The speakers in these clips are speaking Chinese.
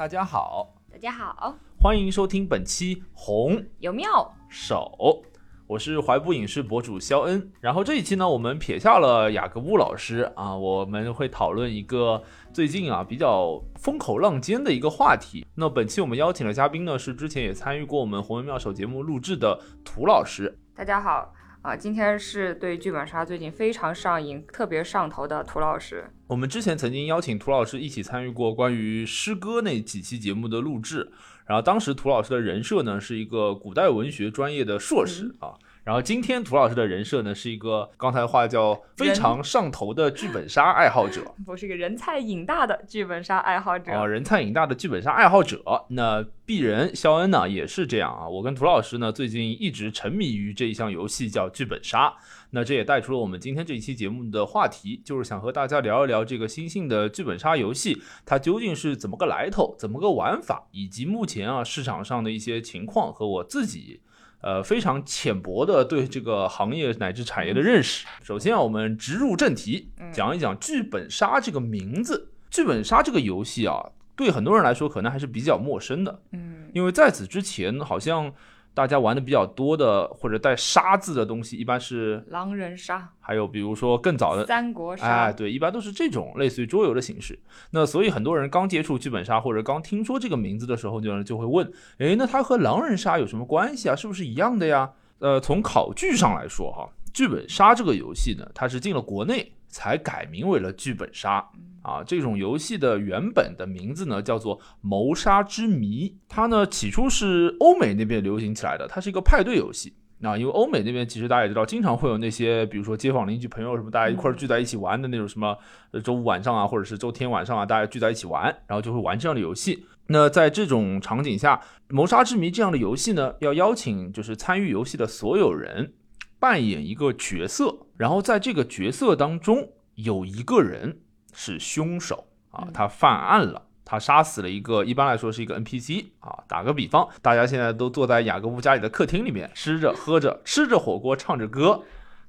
大家好，大家好，欢迎收听本期红有妙手，我是怀步影视博主肖恩。然后这一期呢，我们撇下了雅各布老师啊，我们会讨论一个最近啊比较风口浪尖的一个话题。那本期我们邀请的嘉宾呢，是之前也参与过我们红文妙手节目录制的涂老师。大家好啊，今天是对剧本杀最近非常上瘾、特别上头的涂老师。我们之前曾经邀请涂老师一起参与过关于诗歌那几期节目的录制，然后当时涂老师的人设呢是一个古代文学专业的硕士啊，然后今天涂老师的人设呢是一个刚才话叫非常上头的剧本杀爱好者，我是一个人菜瘾大的剧本杀爱好者啊，人菜瘾大的剧本杀爱好者。那鄙人肖恩呢也是这样啊，我跟涂老师呢最近一直沉迷于这一项游戏叫剧本杀。那这也带出了我们今天这一期节目的话题，就是想和大家聊一聊这个新兴的剧本杀游戏，它究竟是怎么个来头，怎么个玩法，以及目前啊市场上的一些情况和我自己，呃非常浅薄的对这个行业乃至产业的认识。首先啊，我们直入正题，讲一讲剧本杀这个名字。剧本杀这个游戏啊，对很多人来说可能还是比较陌生的，嗯，因为在此之前好像。大家玩的比较多的或者带“杀”字的东西，一般是狼人杀，还有比如说更早的三国杀，哎，对，一般都是这种类似于桌游的形式。那所以很多人刚接触剧本杀或者刚听说这个名字的时候，就就会问：哎，那它和狼人杀有什么关系啊？是不是一样的呀？呃，从考据上来说，哈，剧本杀这个游戏呢，它是进了国内才改名为了剧本杀。啊，这种游戏的原本的名字呢叫做《谋杀之谜》，它呢起初是欧美那边流行起来的，它是一个派对游戏。那因为欧美那边其实大家也知道，经常会有那些比如说街坊邻居朋友什么，大家一块聚在一起玩的那种什么周五晚上啊，或者是周天晚上啊，大家聚在一起玩，然后就会玩这样的游戏。那在这种场景下，《谋杀之谜》这样的游戏呢，要邀请就是参与游戏的所有人扮演一个角色，然后在这个角色当中有一个人。是凶手啊，他犯案了，他杀死了一个，一般来说是一个 NPC 啊。打个比方，大家现在都坐在雅各布家里的客厅里面，吃着喝着，吃着火锅，唱着歌，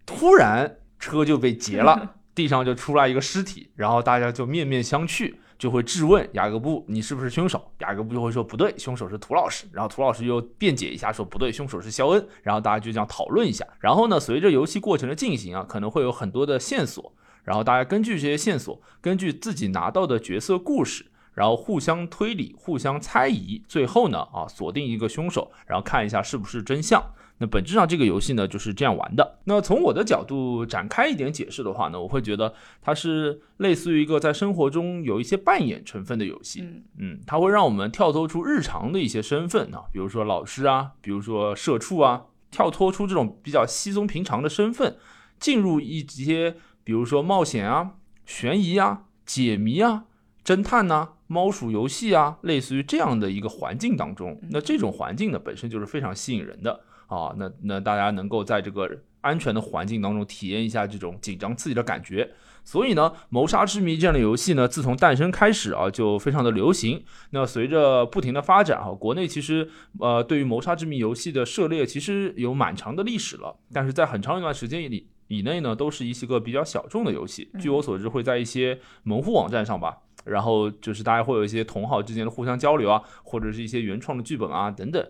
突然车就被劫了，地上就出来一个尸体，然后大家就面面相觑，就会质问雅各布你是不是凶手？雅各布就会说不对，凶手是涂老师。然后涂老师又辩解一下说不对，凶手是肖恩。然后大家就这样讨论一下。然后呢，随着游戏过程的进行啊，可能会有很多的线索。然后大家根据这些线索，根据自己拿到的角色故事，然后互相推理、互相猜疑，最后呢，啊，锁定一个凶手，然后看一下是不是真相。那本质上这个游戏呢就是这样玩的。那从我的角度展开一点解释的话呢，我会觉得它是类似于一个在生活中有一些扮演成分的游戏。嗯嗯，它会让我们跳脱出日常的一些身份啊，比如说老师啊，比如说社畜啊，跳脱出这种比较稀松平常的身份，进入一些。比如说冒险啊、悬疑啊、解谜啊、侦探呐、猫鼠游戏啊，类似于这样的一个环境当中，那这种环境呢本身就是非常吸引人的啊。那那大家能够在这个安全的环境当中体验一下这种紧张刺激的感觉。所以呢，谋杀之谜这样的游戏呢，自从诞生开始啊，就非常的流行。那随着不停的发展啊，国内其实呃对于谋杀之谜游戏的涉猎其实有蛮长的历史了，但是在很长一段时间里。以内呢，都是一些个比较小众的游戏。据我所知，会在一些门户网站上吧，然后就是大家会有一些同好之间的互相交流啊，或者是一些原创的剧本啊等等。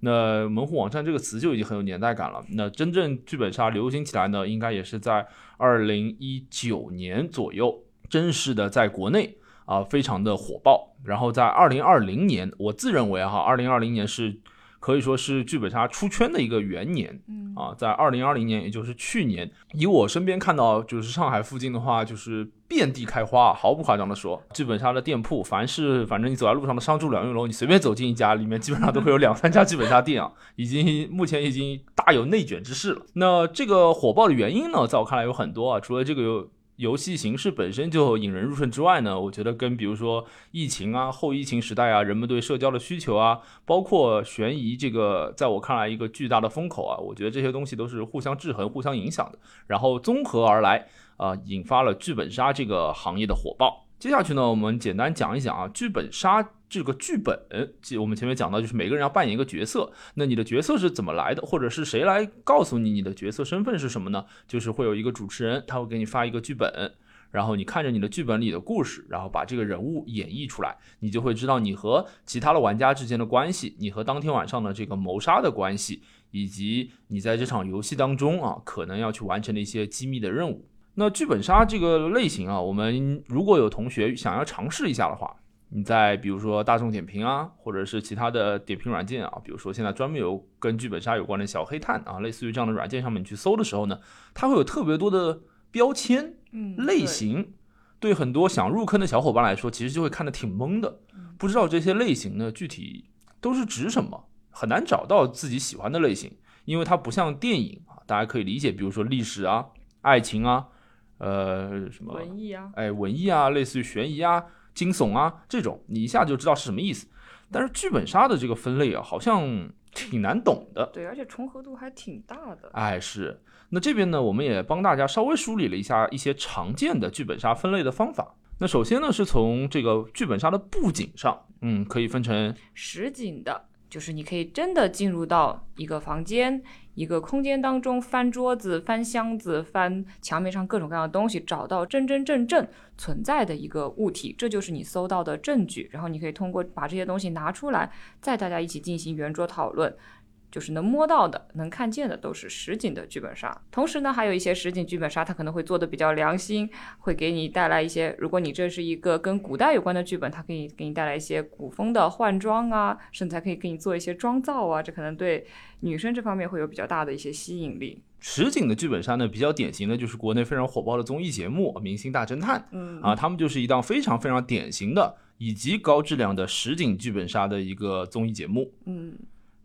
那门户网站这个词就已经很有年代感了。那真正剧本杀流行起来呢，应该也是在二零一九年左右，正式的在国内啊非常的火爆。然后在二零二零年，我自认为哈，二零二零年是。可以说是剧本杀出圈的一个元年，嗯啊，在二零二零年，也就是去年，以我身边看到，就是上海附近的话，就是遍地开花，毫不夸张的说，剧本杀的店铺，凡是反正你走在路上的商住两用楼，你随便走进一家，里面基本上都会有两三家剧本杀店啊，已经目前已经大有内卷之势了。那这个火爆的原因呢，在我看来有很多啊，除了这个有。游戏形式本身就引人入胜之外呢，我觉得跟比如说疫情啊、后疫情时代啊，人们对社交的需求啊，包括悬疑这个，在我看来一个巨大的风口啊，我觉得这些东西都是互相制衡、互相影响的，然后综合而来啊，引发了剧本杀这个行业的火爆。接下去呢，我们简单讲一讲啊，剧本杀这个剧本，我们前面讲到，就是每个人要扮演一个角色，那你的角色是怎么来的，或者是谁来告诉你你的角色身份是什么呢？就是会有一个主持人，他会给你发一个剧本，然后你看着你的剧本里的故事，然后把这个人物演绎出来，你就会知道你和其他的玩家之间的关系，你和当天晚上的这个谋杀的关系，以及你在这场游戏当中啊可能要去完成的一些机密的任务。那剧本杀这个类型啊，我们如果有同学想要尝试一下的话，你在比如说大众点评啊，或者是其他的点评软件啊，比如说现在专门有跟剧本杀有关的小黑炭啊，类似于这样的软件上面你去搜的时候呢，它会有特别多的标签。嗯，类型对很多想入坑的小伙伴来说，其实就会看得挺懵的，不知道这些类型呢具体都是指什么，很难找到自己喜欢的类型，因为它不像电影啊，大家可以理解，比如说历史啊、爱情啊，呃，什么文艺啊，哎，文艺啊，类似于悬疑啊、惊悚啊这种，你一下就知道是什么意思。但是剧本杀的这个分类啊，好像挺难懂的。对，而且重合度还挺大的。哎，是。那这边呢，我们也帮大家稍微梳理了一下一些常见的剧本杀分类的方法。那首先呢，是从这个剧本杀的布景上，嗯，可以分成实景的，就是你可以真的进入到一个房间、一个空间当中，翻桌子、翻箱子、翻墙面上各种各样的东西，找到真真正正存在的一个物体，这就是你搜到的证据。然后你可以通过把这些东西拿出来，再大家一起进行圆桌讨论。就是能摸到的、能看见的都是实景的剧本杀。同时呢，还有一些实景剧本杀，它可能会做的比较良心，会给你带来一些。如果你这是一个跟古代有关的剧本，它可以给你带来一些古风的换装啊，甚至还可以给你做一些妆造啊，这可能对女生这方面会有比较大的一些吸引力。实景的剧本杀呢，比较典型的就是国内非常火爆的综艺节目《明星大侦探》，嗯啊，他们就是一档非常非常典型的以及高质量的实景剧本杀的一个综艺节目。嗯。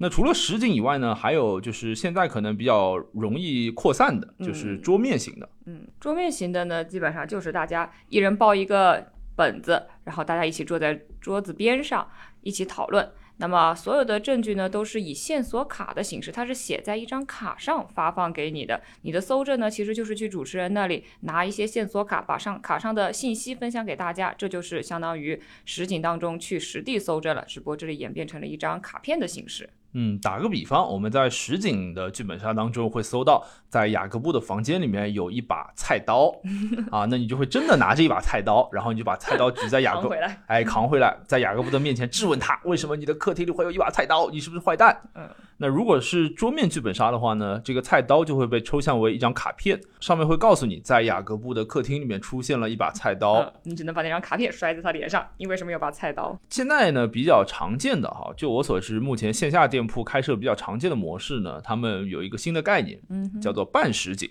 那除了实景以外呢，还有就是现在可能比较容易扩散的，就是桌面型的。嗯，桌面型的呢，基本上就是大家一人抱一个本子，然后大家一起坐在桌子边上一起讨论。那么所有的证据呢，都是以线索卡的形式，它是写在一张卡上发放给你的。你的搜证呢，其实就是去主持人那里拿一些线索卡，把上卡上的信息分享给大家，这就是相当于实景当中去实地搜证了。只不过这里演变成了一张卡片的形式。嗯，打个比方，我们在实景的剧本杀当中会搜到，在雅各布的房间里面有一把菜刀，啊，那你就会真的拿着一把菜刀，然后你就把菜刀举在雅各，哎，扛回来，在雅各布的面前质问他，为什么你的客厅里会有一把菜刀？你是不是坏蛋？嗯。那如果是桌面剧本杀的话呢，这个菜刀就会被抽象为一张卡片，上面会告诉你，在雅各布的客厅里面出现了一把菜刀，你只能把那张卡片摔在他脸上。你为什么有把菜刀？现在呢，比较常见的哈，就我所知，目前线下店铺开设比较常见的模式呢，他们有一个新的概念，嗯，叫做半实景。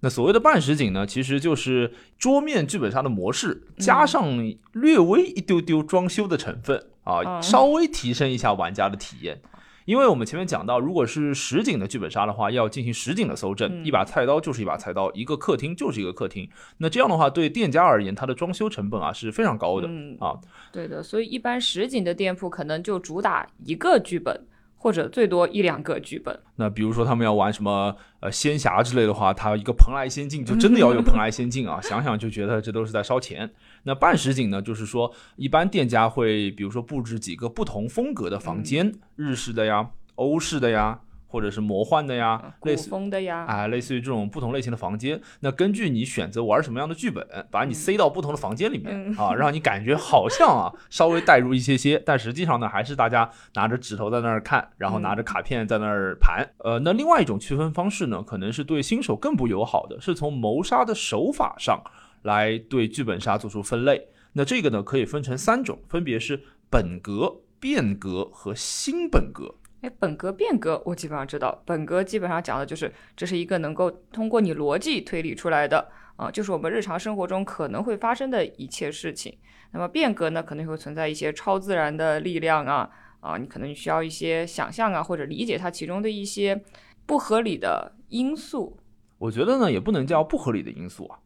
那所谓的半实景呢，其实就是桌面剧本杀的模式，加上略微一丢丢装修的成分啊，稍微提升一下玩家的体验。因为我们前面讲到，如果是实景的剧本杀的话，要进行实景的搜证，一把菜刀就是一把菜刀，一个客厅就是一个客厅。那这样的话，对店家而言，它的装修成本啊是非常高的啊。对的，所以一般实景的店铺可能就主打一个剧本。或者最多一两个剧本。那比如说他们要玩什么呃仙侠之类的话，他一个蓬莱仙境就真的要有蓬莱仙境啊！想想就觉得这都是在烧钱。那半实景呢，就是说一般店家会比如说布置几个不同风格的房间，日式的呀，欧式的呀。或者是魔幻的呀，古风的呀，啊，类似于这种不同类型的房间。那根据你选择玩什么样的剧本，把你塞到不同的房间里面啊，让你感觉好像啊，稍微带入一些些，但实际上呢，还是大家拿着指头在那儿看，然后拿着卡片在那儿盘。呃，那另外一种区分方式呢，可能是对新手更不友好的，是从谋杀的手法上来对剧本杀做出分类。那这个呢，可以分成三种，分别是本格、变革和新本格。哎，本格变革我基本上知道，本格基本上讲的就是这是一个能够通过你逻辑推理出来的啊，就是我们日常生活中可能会发生的一切事情。那么变革呢，可能会存在一些超自然的力量啊啊，你可能需要一些想象啊，或者理解它其中的一些不合理的因素。我觉得呢，也不能叫不合理的因素啊。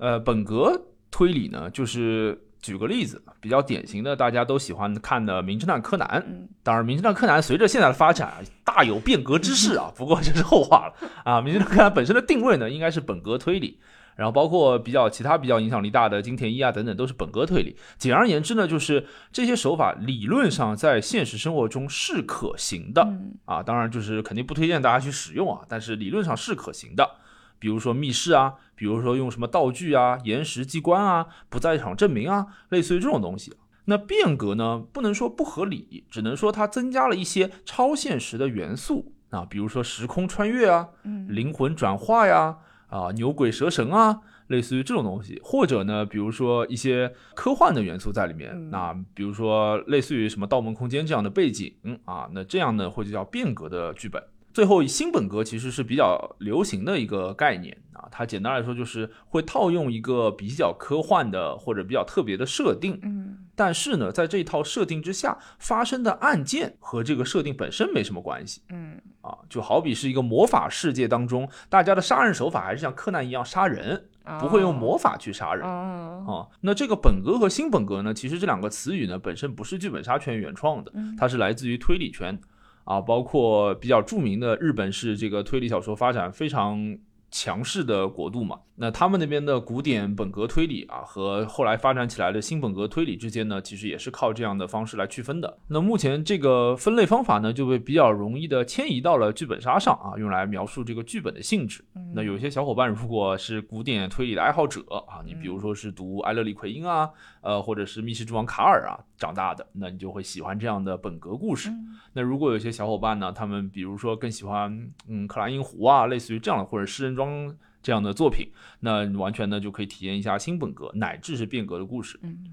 呃，本格推理呢，就是。举个例子，比较典型的，大家都喜欢看的《名侦探柯南》。当然，《名侦探柯南》随着现在的发展，大有变革之势啊。不过这是后话了啊。《名侦探柯南》本身的定位呢，应该是本格推理，然后包括比较其他比较影响力大的金田一啊等等，都是本格推理。简而言之呢，就是这些手法理论上在现实生活中是可行的啊。当然，就是肯定不推荐大家去使用啊，但是理论上是可行的。比如说密室啊，比如说用什么道具啊、延时机关啊、不在场证明啊，类似于这种东西。那变革呢，不能说不合理，只能说它增加了一些超现实的元素啊，比如说时空穿越啊、灵魂转化呀、啊牛鬼蛇神啊。类似于这种东西，或者呢，比如说一些科幻的元素在里面，那比如说类似于什么《盗梦空间》这样的背景啊，那这样呢，或者叫变革的剧本。最后，新本格其实是比较流行的一个概念啊，它简单来说就是会套用一个比较科幻的或者比较特别的设定，嗯，但是呢，在这套设定之下发生的案件和这个设定本身没什么关系，嗯，啊，就好比是一个魔法世界当中，大家的杀人手法还是像柯南一样杀人。不会用魔法去杀人啊。那这个本格和新本格呢？其实这两个词语呢，本身不是剧本杀圈原创的，它是来自于推理圈啊，包括比较著名的日本是这个推理小说发展非常强势的国度嘛。那他们那边的古典本格推理啊，和后来发展起来的新本格推理之间呢，其实也是靠这样的方式来区分的。那目前这个分类方法呢，就被比较容易的迁移到了剧本杀上啊，用来描述这个剧本的性质。那有些小伙伴如果是古典推理的爱好者啊，你比如说是读埃勒里奎因啊，呃，或者是密室之王卡尔啊长大的，那你就会喜欢这样的本格故事。那如果有些小伙伴呢，他们比如说更喜欢嗯克莱因湖啊，类似于这样的或者诗人庄。这样的作品，那完全呢就可以体验一下新本格乃至是变革的故事。嗯，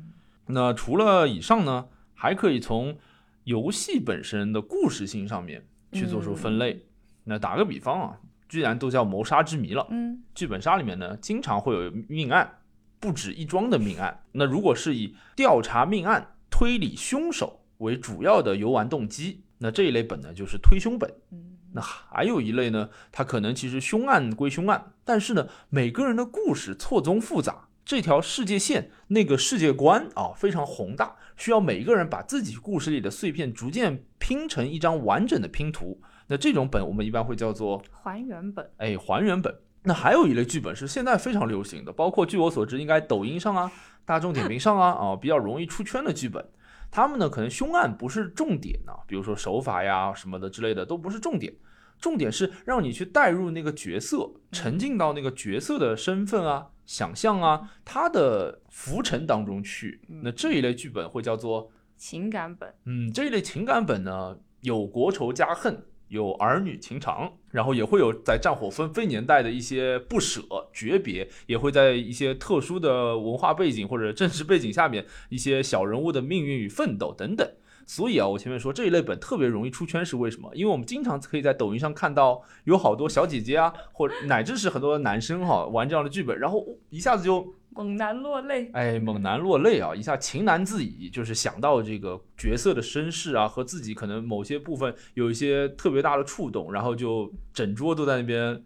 那除了以上呢，还可以从游戏本身的故事性上面去做出分类。那打个比方啊，居然都叫谋杀之谜了。嗯，剧本杀里面呢，经常会有命案，不止一桩的命案。那如果是以调查命案、推理凶手为主要的游玩动机，那这一类本呢就是推凶本。嗯。那还有一类呢，它可能其实凶案归凶案，但是呢，每个人的故事错综复杂，这条世界线那个世界观啊非常宏大，需要每一个人把自己故事里的碎片逐渐拼成一张完整的拼图。那这种本我们一般会叫做还原本。哎，还原本。那还有一类剧本是现在非常流行的，包括据我所知，应该抖音上啊、大众点评上啊啊 比较容易出圈的剧本。他们呢，可能凶案不是重点呢，比如说手法呀什么的之类的都不是重点，重点是让你去带入那个角色，沉浸到那个角色的身份啊、想象啊、他的浮沉当中去。那这一类剧本会叫做情感本。嗯，这一类情感本呢，有国仇家恨。有儿女情长，然后也会有在战火纷飞年代的一些不舍、诀别，也会在一些特殊的文化背景或者政治背景下面，一些小人物的命运与奋斗等等。所以啊，我前面说这一类本特别容易出圈是为什么？因为我们经常可以在抖音上看到有好多小姐姐啊，或者乃至是很多男生哈玩这样的剧本，然后一下子就。猛男落泪，哎，猛男落泪啊！一下情难自已，就是想到这个角色的身世啊，和自己可能某些部分有一些特别大的触动，然后就整桌都在那边，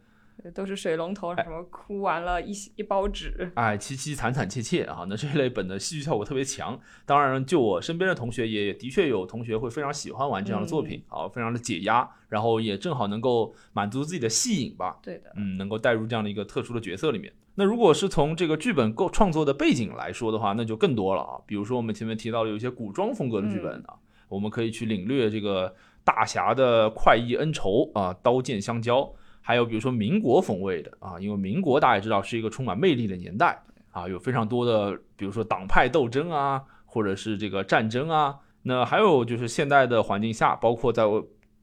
都是水龙头，什么哭完了一一包纸，哎，凄凄惨惨切切啊！那这类本的戏剧效果特别强。当然，就我身边的同学也的确有同学会非常喜欢玩这样的作品，啊，非常的解压，然后也正好能够满足自己的戏瘾吧。对的，嗯，能够带入这样的一个特殊的角色里面。那如果是从这个剧本构创作的背景来说的话，那就更多了啊。比如说我们前面提到的有一些古装风格的剧本啊，我们可以去领略这个大侠的快意恩仇啊，刀剑相交。还有比如说民国风味的啊，因为民国大家也知道是一个充满魅力的年代啊，有非常多的比如说党派斗争啊，或者是这个战争啊。那还有就是现代的环境下，包括在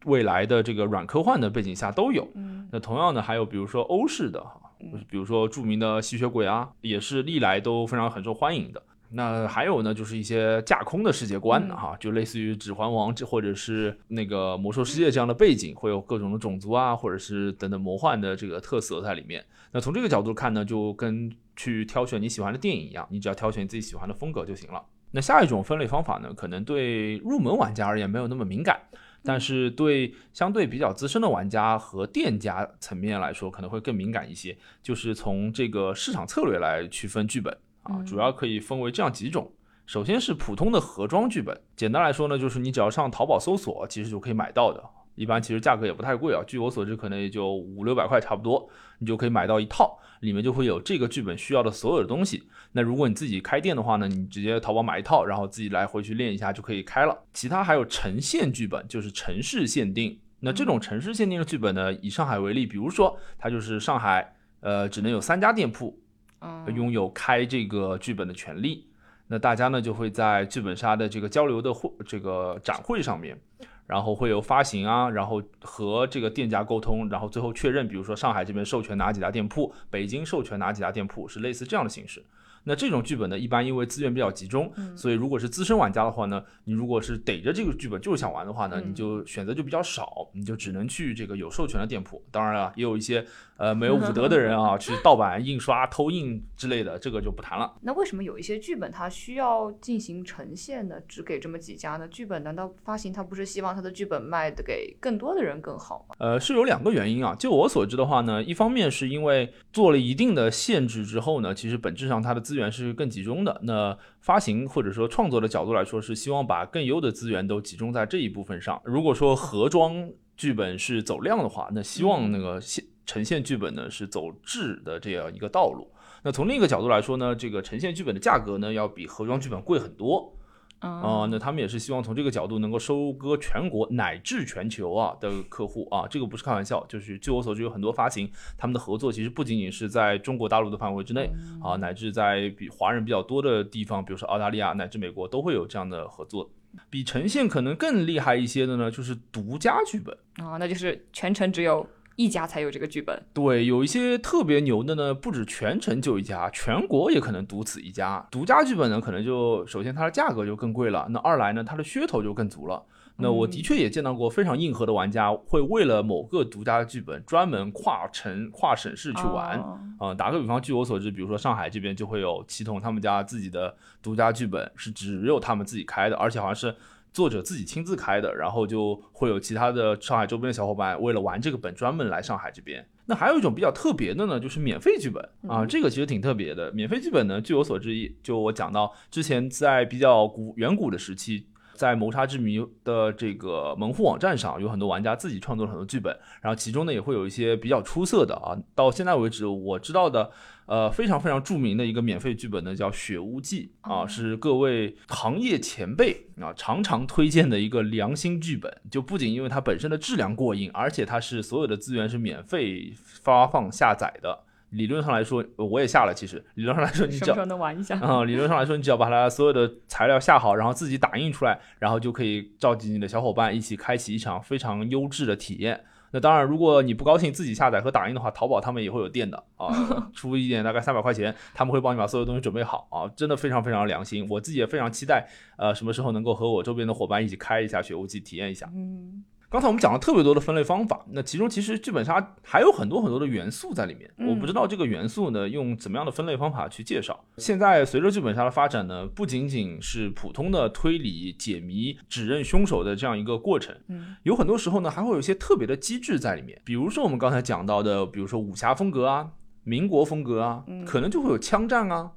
未来的这个软科幻的背景下都有。那同样的还有比如说欧式的哈。比如说著名的吸血鬼啊，也是历来都非常很受欢迎的。那还有呢，就是一些架空的世界观哈，就类似于《指环王》这或者是那个《魔兽世界》这样的背景，会有各种的种族啊，或者是等等魔幻的这个特色在里面。那从这个角度看呢，就跟去挑选你喜欢的电影一样，你只要挑选你自己喜欢的风格就行了。那下一种分类方法呢，可能对入门玩家而言没有那么敏感。但是对相对比较资深的玩家和店家层面来说，可能会更敏感一些。就是从这个市场策略来区分剧本啊，主要可以分为这样几种。首先是普通的盒装剧本，简单来说呢，就是你只要上淘宝搜索，其实就可以买到的。一般其实价格也不太贵啊，据我所知，可能也就五六百块差不多，你就可以买到一套，里面就会有这个剧本需要的所有的东西。那如果你自己开店的话呢，你直接淘宝买一套，然后自己来回去练一下就可以开了。其他还有城县剧本，就是城市限定。那这种城市限定的剧本呢，以上海为例，比如说它就是上海呃，只能有三家店铺嗯，拥有开这个剧本的权利。那大家呢就会在剧本杀的这个交流的会这个展会上面，然后会有发行啊，然后和这个店家沟通，然后最后确认，比如说上海这边授权哪几家店铺，北京授权哪几家店铺，是类似这样的形式。那这种剧本呢，一般因为资源比较集中，所以如果是资深玩家的话呢，你如果是逮着这个剧本就是想玩的话呢，嗯你就选择就比较少，你就只能去这个有授权的店铺。当然了，也有一些呃没有武德的人啊，去盗版、印刷、偷印之类的，这个就不谈了。那为什么有一些剧本它需要进行呈现呢？只给这么几家呢？剧本难道发行它不是希望它的剧本卖的给更多的人更好吗？呃，是有两个原因啊。就我所知的话呢，一方面是因为做了一定的限制之后呢，其实本质上它的资源是更集中的。那发行或者说创作的角度来说，是希望把更优的资源都集中在这一部分上。如果说盒装剧本是走量的话，那希望那个现呈现剧本呢是走质的这样一个道路。那从另一个角度来说呢，这个呈现剧本的价格呢要比盒装剧本贵很多。嗯啊、那他们也是希望从这个角度能够收割全国乃至全球啊的客户啊，这个不是开玩笑，就是据我所知有很多发行，他们的合作其实不仅仅是在中国大陆的范围之内啊，乃至在比华人比较多的地方，比如说澳大利亚乃至美国都会有这样的合作。比呈现可能更厉害一些的呢，就是独家剧本。啊、那就是全程只有一家才有这个剧本。对，有一些特别牛的呢，不止全程就一家，全国也可能独此一家。独家剧本呢，可能就首先它的价格就更贵了，那二来呢，它的噱头就更足了。那我的确也见到过非常硬核的玩家，会为了某个独家剧本专门跨城、跨省市去玩。哦啊、打个比方，据我所知，比如说上海这边就会有祁同他们家自己的独家剧本，是只有他们自己开的，而且好像是作者自己亲自开的，然后就会有其他的上海周边的小伙伴为了玩这个本专门来上海这边。那还有一种比较特别的呢，就是免费剧本啊，这个其实挺特别的。免费剧本呢，据我所知，就我讲到之前在比较古远古的时期。在谋杀之谜的这个门户网站上，有很多玩家自己创作了很多剧本，然后其中呢也会有一些比较出色的啊。到现在为止，我知道的，呃，非常非常著名的一个免费剧本呢，叫《雪屋记》啊，哦是各位行业前辈啊常常推荐的一个良心剧本。就不仅因为它本身的质量过硬，而且它是所有的资源是免费发放下载的。理论上来说，呃我也下了。其实理论上来说，你只要能玩一下？啊、理论上来说，你只要把它所有的材料下好，然后自己打印出来，然后就可以召集你的小伙伴一起开启一场非常优质的体验。那当然，如果你不高兴自己下载和打印的话，淘宝他们也会有店的啊，出一点大概三百块钱，他们会帮你把所有东西准备好啊，真的非常非常良心。我自己也非常期待，呃，什么时候能够和我周边的伙伴一起开一下雪屋记，体验一下。嗯刚才我们讲了特别多的分类方法，那其中其实剧本杀还有很多很多的元素在里面。嗯我不知道这个元素呢用怎么样的分类方法去介绍。现在随着剧本杀的发展呢，不仅仅是普通的推理、解谜、指认凶手的这样一个过程，嗯有很多时候呢还会有一些特别的机制在里面。比如说我们刚才讲到的，比如说武侠风格啊、民国风格啊，可能就会有枪战啊、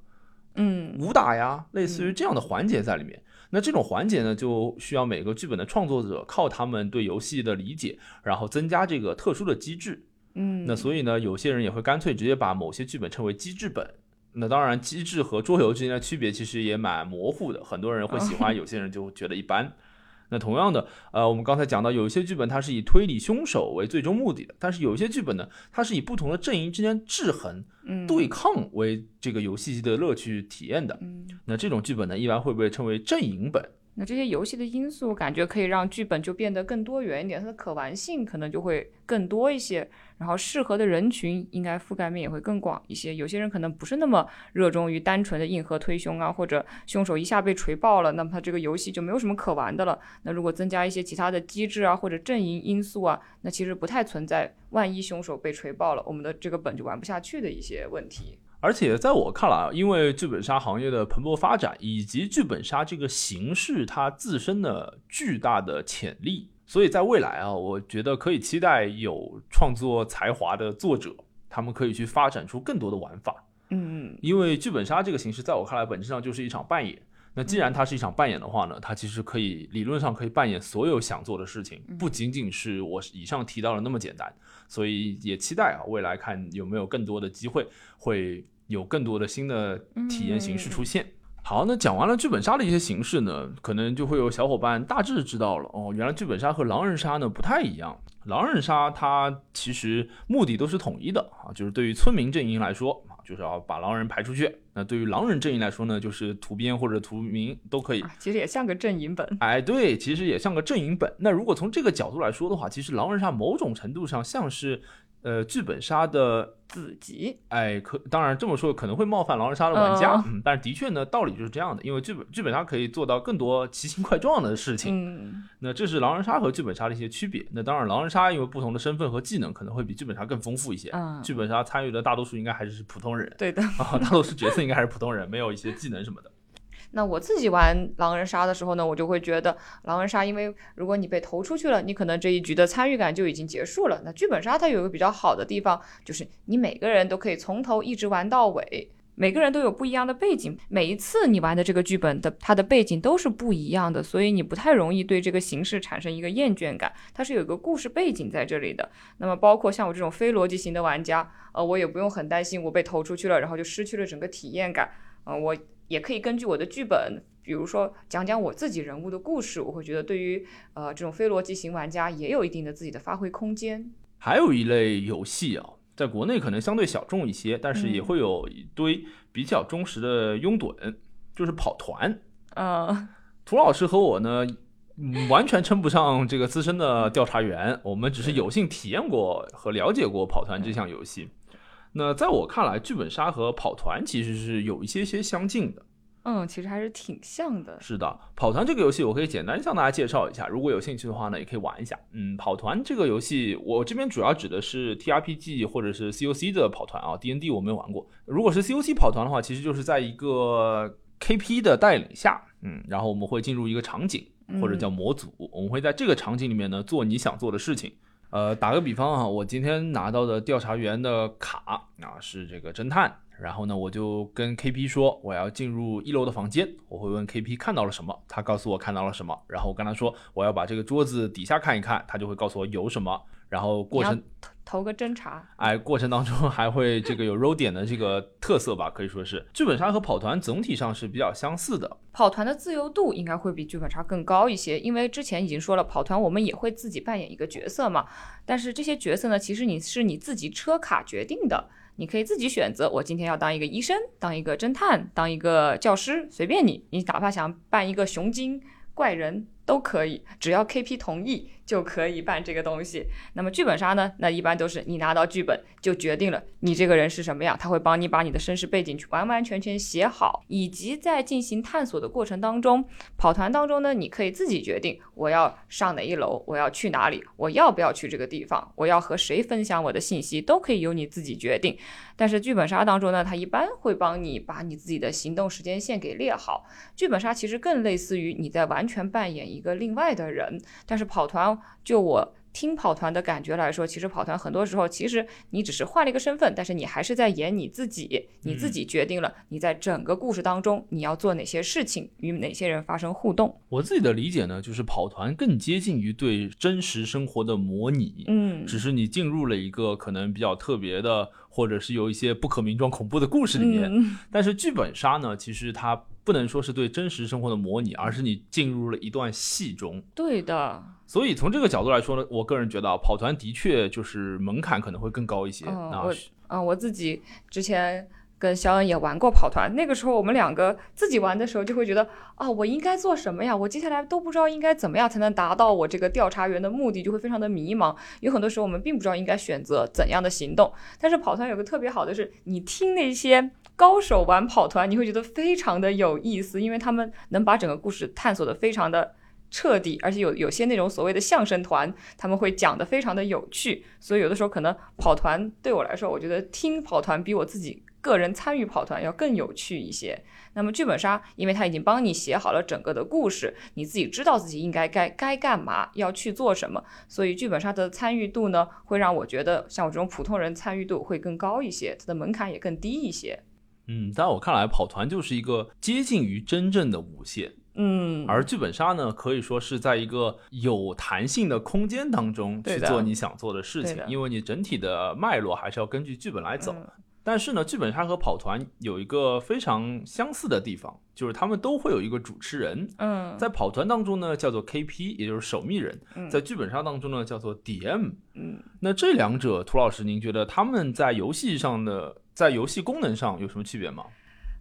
嗯武打呀，类似于这样的环节在里面。那这种环节呢，就需要每个剧本的创作者靠他们对游戏的理解，然后增加这个特殊的机制。嗯，那所以呢，有些人也会干脆直接把某些剧本称为机制本。那当然，机制和桌游之间的区别其实也蛮模糊的，很多人会喜欢，有些人就觉得一般。那同样的，呃，我们刚才讲到，有一些剧本它是以推理凶手为最终目的的，但是有一些剧本呢，它是以不同的阵营之间制衡、嗯对抗为这个游戏的乐趣体验的。嗯，那这种剧本呢，一般会被称为阵营本。那这些游戏的因素，感觉可以让剧本就变得更多元一点，它的可玩性可能就会更多一些，然后适合的人群应该覆盖面也会更广一些。有些人可能不是那么热衷于单纯的硬核推凶啊，或者凶手一下被锤爆了，那么他这个游戏就没有什么可玩的了。那如果增加一些其他的机制啊，或者阵营因素啊，那其实不太存在万一凶手被锤爆了，我们的这个本就玩不下去的一些问题。而且在我看来啊，因为剧本杀行业的蓬勃发展，以及剧本杀这个形式它自身的巨大的潜力，所以在未来啊，我觉得可以期待有创作才华的作者，他们可以去发展出更多的玩法。嗯因为剧本杀这个形式，在我看来，本质上就是一场扮演。那既然它是一场扮演的话呢，它其实可以理论上可以扮演所有想做的事情，不仅仅是我以上提到的那么简单。所以也期待啊，未来看有没有更多的机会，会有更多的新的体验形式出现。好，那讲完了剧本杀的一些形式呢，可能就会有小伙伴大致知道了哦，原来剧本杀和狼人杀呢不太一样。狼人杀它其实目的都是统一的啊，就是对于村民阵营来说啊，就是要把狼人排出去；那对于狼人阵营来说呢，就是屠边或者屠民都可以。其实也像个阵营本。哎，对，其实也像个阵营本。那如果从这个角度来说的话，其实狼人杀某种程度上像是。呃，剧本杀的子集，哎，可当然这么说可能会冒犯狼人杀的玩家，嗯，但是的确呢，道理就是这样的，因为剧本剧本杀可以做到更多奇形怪状的事情，嗯，那这是狼人杀和剧本杀的一些区别。那当然，狼人杀因为不同的身份和技能，可能会比剧本杀更丰富一些。嗯，剧本杀参与的大多数应该还是普通人，对的，啊，大多数角色应该还是普通人，没有一些技能什么的。那我自己玩狼人杀的时候呢，我就会觉得狼人杀，因为如果你被投出去了，你可能这一局的参与感就已经结束了。那剧本杀它有一个比较好的地方，就是你每个人都可以从头一直玩到尾，每个人都有不一样的背景，每一次你玩的这个剧本的它的背景都是不一样的，所以你不太容易对这个形式产生一个厌倦感。它是有一个故事背景在这里的。那么包括像我这种非逻辑型的玩家，呃，我也不用很担心我被投出去了，然后就失去了整个体验感。嗯，我也可以根据我的剧本。比如说讲讲我自己人物的故事，我会觉得对于呃这种非逻辑型玩家也有一定的自己的发挥空间。还有一类游戏啊，在国内可能相对小众一些，但是也会有一堆比较忠实的拥趸，就是跑团。嗯，涂老师和我呢，完全称不上这个资深的调查员，我们只是有幸体验过和了解过跑团这项游戏。那在我看来，剧本杀和跑团其实是有一些些相近的。嗯，其实还是挺像的。是的，跑团这个游戏我可以简单向大家介绍一下，如果有兴趣的话呢，也可以玩一下。嗯，跑团这个游戏，我这边主要指的是 T R P G 或者是 C O C 的跑团啊，D N D 我没有玩过。如果是 C O C 跑团的话，其实就是在一个 K P 的带领下，嗯，然后我们会进入一个场景或者叫模组，我们会在这个场景里面呢做你想做的事情。呃，打个比方啊，我今天拿到的调查员的卡啊是这个侦探。然后呢，我就跟 KP 说我要进入一楼的房间，我会问 KP 看到了什么，他告诉我看到了什么。然后我跟他说我要把这个桌子底下看一看，他就会告诉我有什么。然后过程投个侦查，哎，过程当中还会这个有 roll 点的这个特色吧，可以说是剧本杀和跑团总体上是比较相似的。跑团的自由度应该会比剧本杀更高一些，因为之前已经说了，跑团我们也会自己扮演一个角色嘛。但是这些角色呢，其实你是你自己车卡决定的。你可以自己选择，我今天要当一个医生，当一个侦探，当一个教师，随便你。你哪怕想扮一个熊精怪人。都可以，只要 KP 同意就可以办这个东西。那么剧本杀呢？那一般都是你拿到剧本就决定了你这个人是什么样，他会帮你把你的身世背景去完完全全写好，以及在进行探索的过程当中，跑团当中呢，你可以自己决定我要上哪一楼，我要去哪里，我要不要去这个地方，我要和谁分享我的信息，都可以由你自己决定。但是剧本杀当中呢，他一般会帮你把你自己的行动时间线给列好。剧本杀其实更类似于你在完全扮演一。一个另外的人，但是跑团就我听跑团的感觉来说，其实跑团很多时候其实你只是换了一个身份，但是你还是在演你自己，你自己决定了你在整个故事当中你要做哪些事情，与哪些人发生互动。我自己的理解呢，就是跑团更接近于对真实生活的模拟，嗯，只是你进入了一个可能比较特别的，或者是有一些不可名状恐怖的故事里面。但是剧本杀呢，其实它。不能说是对真实生活的模拟，而是你进入了一段戏中。对的。所以从这个角度来说呢，我个人觉得啊，跑团的确就是门槛可能会更高一些。啊，我啊，我自己之前跟肖恩也玩过跑团，那个时候我们两个自己玩的时候就会觉得啊，我应该做什么呀？我接下来都不知道应该怎么样才能达到我这个调查员的目的，就会非常的迷茫。有很多时候我们并不知道应该选择怎样的行动。但是跑团有个特别好的是，你听那些。高手玩跑团，你会觉得非常的有意思，因为他们能把整个故事探索的非常的彻底，而且有有些那种所谓的相声团，他们会讲的非常的有趣，所以有的时候可能跑团对我来说，我觉得听跑团比我自己个人参与跑团要更有趣一些。那么剧本杀，因为他已经帮你写好了整个的故事，你自己知道自己应该该该干嘛，要去做什么，所以剧本杀的参与度呢，会让我觉得像我这种普通人参与度会更高一些，它的门槛也更低一些。嗯，在我看来，跑团就是一个接近于真正的无限。嗯，而剧本杀呢，可以说是在一个有弹性的空间当中去做你想做的事情，因为你整体的脉络还是要根据剧本来走。但是呢，剧本杀和跑团有一个非常相似的地方，就是他们都会有一个主持人。嗯，在跑团当中呢，叫做 KP，也就是守密人；嗯在剧本杀当中呢，叫做 DM。嗯那这两者，涂老师，您觉得他们在游戏上的，在游戏功能上有什么区别吗？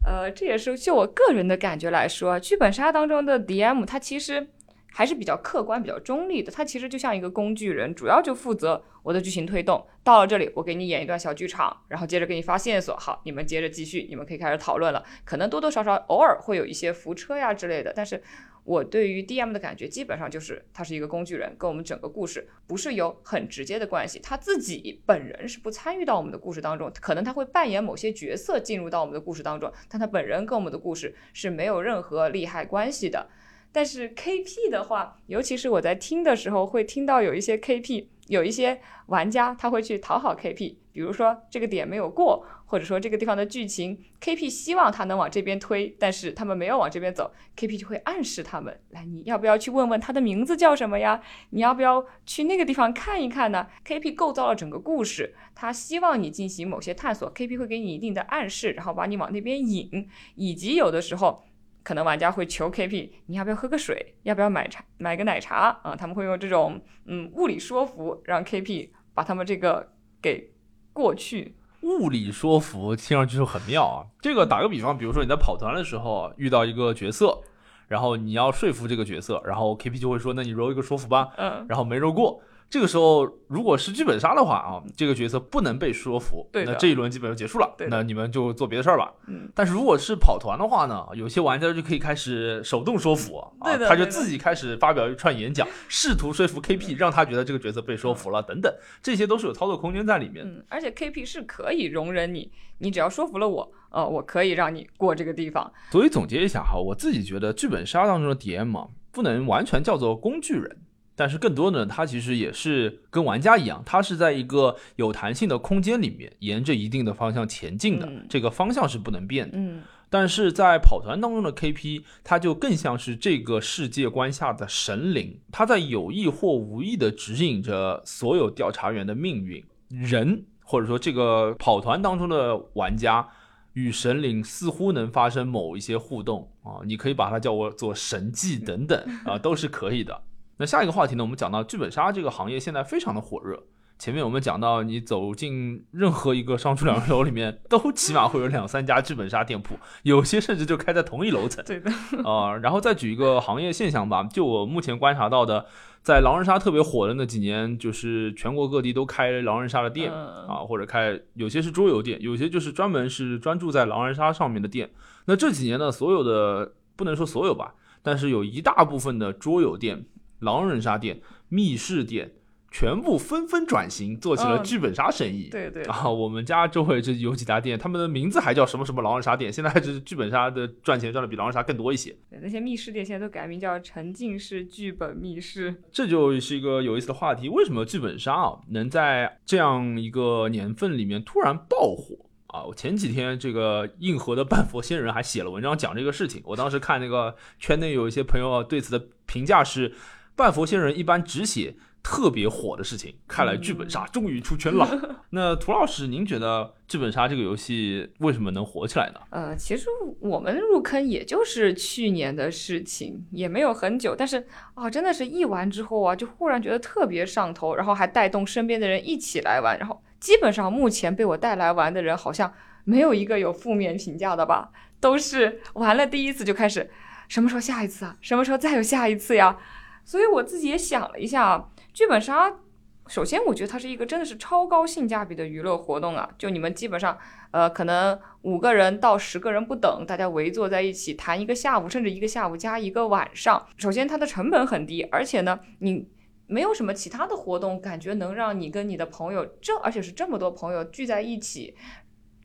呃，这也是就我个人的感觉来说，剧本杀当中的 DM 它其实还是比较客观、比较中立的，他其实就像一个工具人，主要就负责我的剧情推动。到了这里，我给你演一段小剧场，然后接着给你发线索，好，你们接着继续，你们可以开始讨论了。可能多多少少偶尔会有一些扶车呀之类的，但是我对于 DM 的感觉基本上就是他是一个工具人，跟我们整个故事不是有很直接的关系。他自己本人是不参与到我们的故事当中，可能他会扮演某些角色进入到我们的故事当中，但他本人跟我们的故事是没有任何利害关系的。但是 KP 的话，尤其是我在听的时候，会听到有一些 KP，有一些玩家他会去讨好 KP，比如说这个点没有过，或者说这个地方的剧情 KP 希望他能往这边推，但是他们没有往这边走，KP 就会暗示他们，来你要不要去问问他的名字叫什么呀？你要不要去那个地方看一看呢？KP 构造了整个故事，他希望你进行某些探索，KP 会给你一定的暗示，然后把你往那边引，以及有的时候。可能玩家会求 KP，你要不要喝个水？要不要买茶买个奶茶啊？他们会用这种嗯物理说服，让 KP 把他们这个给过去。物理说服听上去就很妙啊。这个打个比方，比如说你在跑团的时候遇到一个角色，然后你要说服这个角色，然后 KP 就会说：“那你揉一个说服吧。”嗯，然后没揉过。这个时候，如果是剧本杀的话啊，这个角色不能被说服，对那这一轮基本就结束了。那你们就做别的事儿吧。嗯，但是如果是跑团的话呢，有些玩家就可以开始手动说服，啊，对对他就自己开始发表一串演讲，试图说服 KP，让他觉得这个角色被说服了，等等，这些都是有操作空间在里面。嗯，而且 KP 是可以容忍你，你只要说服了我，呃，我可以让你过这个地方。所以总结一下哈，我自己觉得剧本杀当中的 DM 啊，不能完全叫做工具人，但是更多呢，它其实也是跟玩家一样，它是在一个有弹性的空间里面，沿着一定的方向前进的，嗯这个方向是不能变的。嗯但是在跑团当中的 KP，它就更像是这个世界观下的神灵，它在有意或无意的指引着所有调查员的命运。人或者说这个跑团当中的玩家与神灵似乎能发生某一些互动啊，你可以把它叫我做神迹等等啊，都是可以的。那下一个话题呢，我们讲到剧本杀这个行业现在非常的火热。前面我们讲到，你走进任何一个商住两人楼里面，都起码会有两三家剧本杀店铺，有些甚至就开在同一楼层。对的，啊、然后再举一个行业现象吧，就我目前观察到的，在狼人杀特别火的那几年，就是全国各地都开狼人杀的店、嗯啊，或者开有些是桌游店，有些就是专门是专注在狼人杀上面的店。那这几年呢，所有的不能说所有吧，但是有一大部分的桌游店、狼人杀店、密室店。全部纷纷转型，做起了嗯剧本杀生意。对对啊，我们家周围这有几家店，他们的名字还叫什么什么狼人杀店，现在是剧本杀的赚钱赚的比狼人杀更多一些。对，那些密室店现在都改名叫沉浸式剧本密室。这就是一个有意思的话题。为什么剧本杀啊能在这样一个年份里面突然爆火啊？我前几天这个硬核的半佛仙人还写了文章讲这个事情。我当时看那个圈内有一些朋友啊对此的评价是，半佛仙人一般只写特别火的事情，看来剧本杀终于出圈了。那涂老师，您觉得剧本杀这个游戏为什么能火起来呢？呃，其实我们入坑也就是去年的事情，也没有很久，但是啊，真的是一玩之后啊，就忽然觉得特别上头，然后还带动身边的人一起来玩，然后基本上目前被我带来玩的人，好像没有一个有负面评价的吧，都是玩了第一次就开始，什么时候下一次啊？什么时候再有下一次呀？所以我自己也想了一下啊，剧本杀。首先，我觉得它是一个真的是超高性价比的娱乐活动啊！就你们基本上，呃，可能五个人到十个人不等，大家围坐在一起谈一个下午，甚至一个下午加一个晚上。首先，它的成本很低，而且呢，你没有什么其他的活动，感觉能让你跟你的朋友这，而且是这么多朋友聚在一起。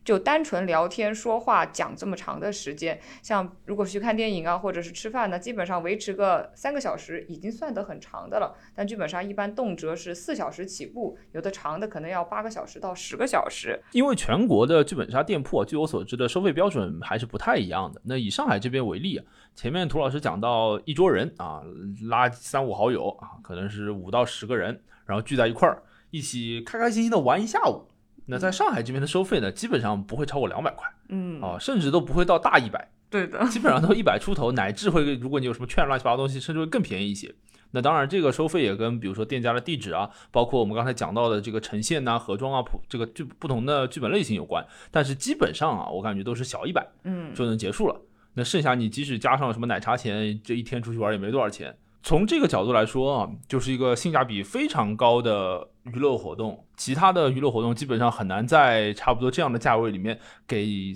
就单纯聊天说话讲这么长的时间，像如果去看电影啊，或者是吃饭呢，基本上维持个三个小时已经算得很长的了。但剧本杀一般动辄是四小时起步，有的长的可能要八个小时到十个小时。因为全国的剧本杀店铺啊，据我所知的收费标准还是不太一样的。那以上海这边为例啊，前面涂老师讲到一桌人啊，拉三五好友啊，可能是五到十个人，然后聚在一块儿，一起开开心心的玩一下午。那在上海这边的收费呢，基本上不会超过两百块嗯，啊，甚至都不会到大一百，对的，基本上都一百出头，乃至会如果你有什么券乱七八糟东西，甚至会更便宜一些。那当然，这个收费也跟比如说店家的地址啊，包括我们刚才讲到的这个呈现呐、盒装啊、普这个剧不同的剧本类型有关。但是基本上啊，我感觉都是小一百嗯，就能结束了。那剩下你即使加上什么奶茶钱，这一天出去玩也没多少钱。从这个角度来说啊，就是一个性价比非常高的娱乐活动。其他的娱乐活动基本上很难在差不多这样的价位里面给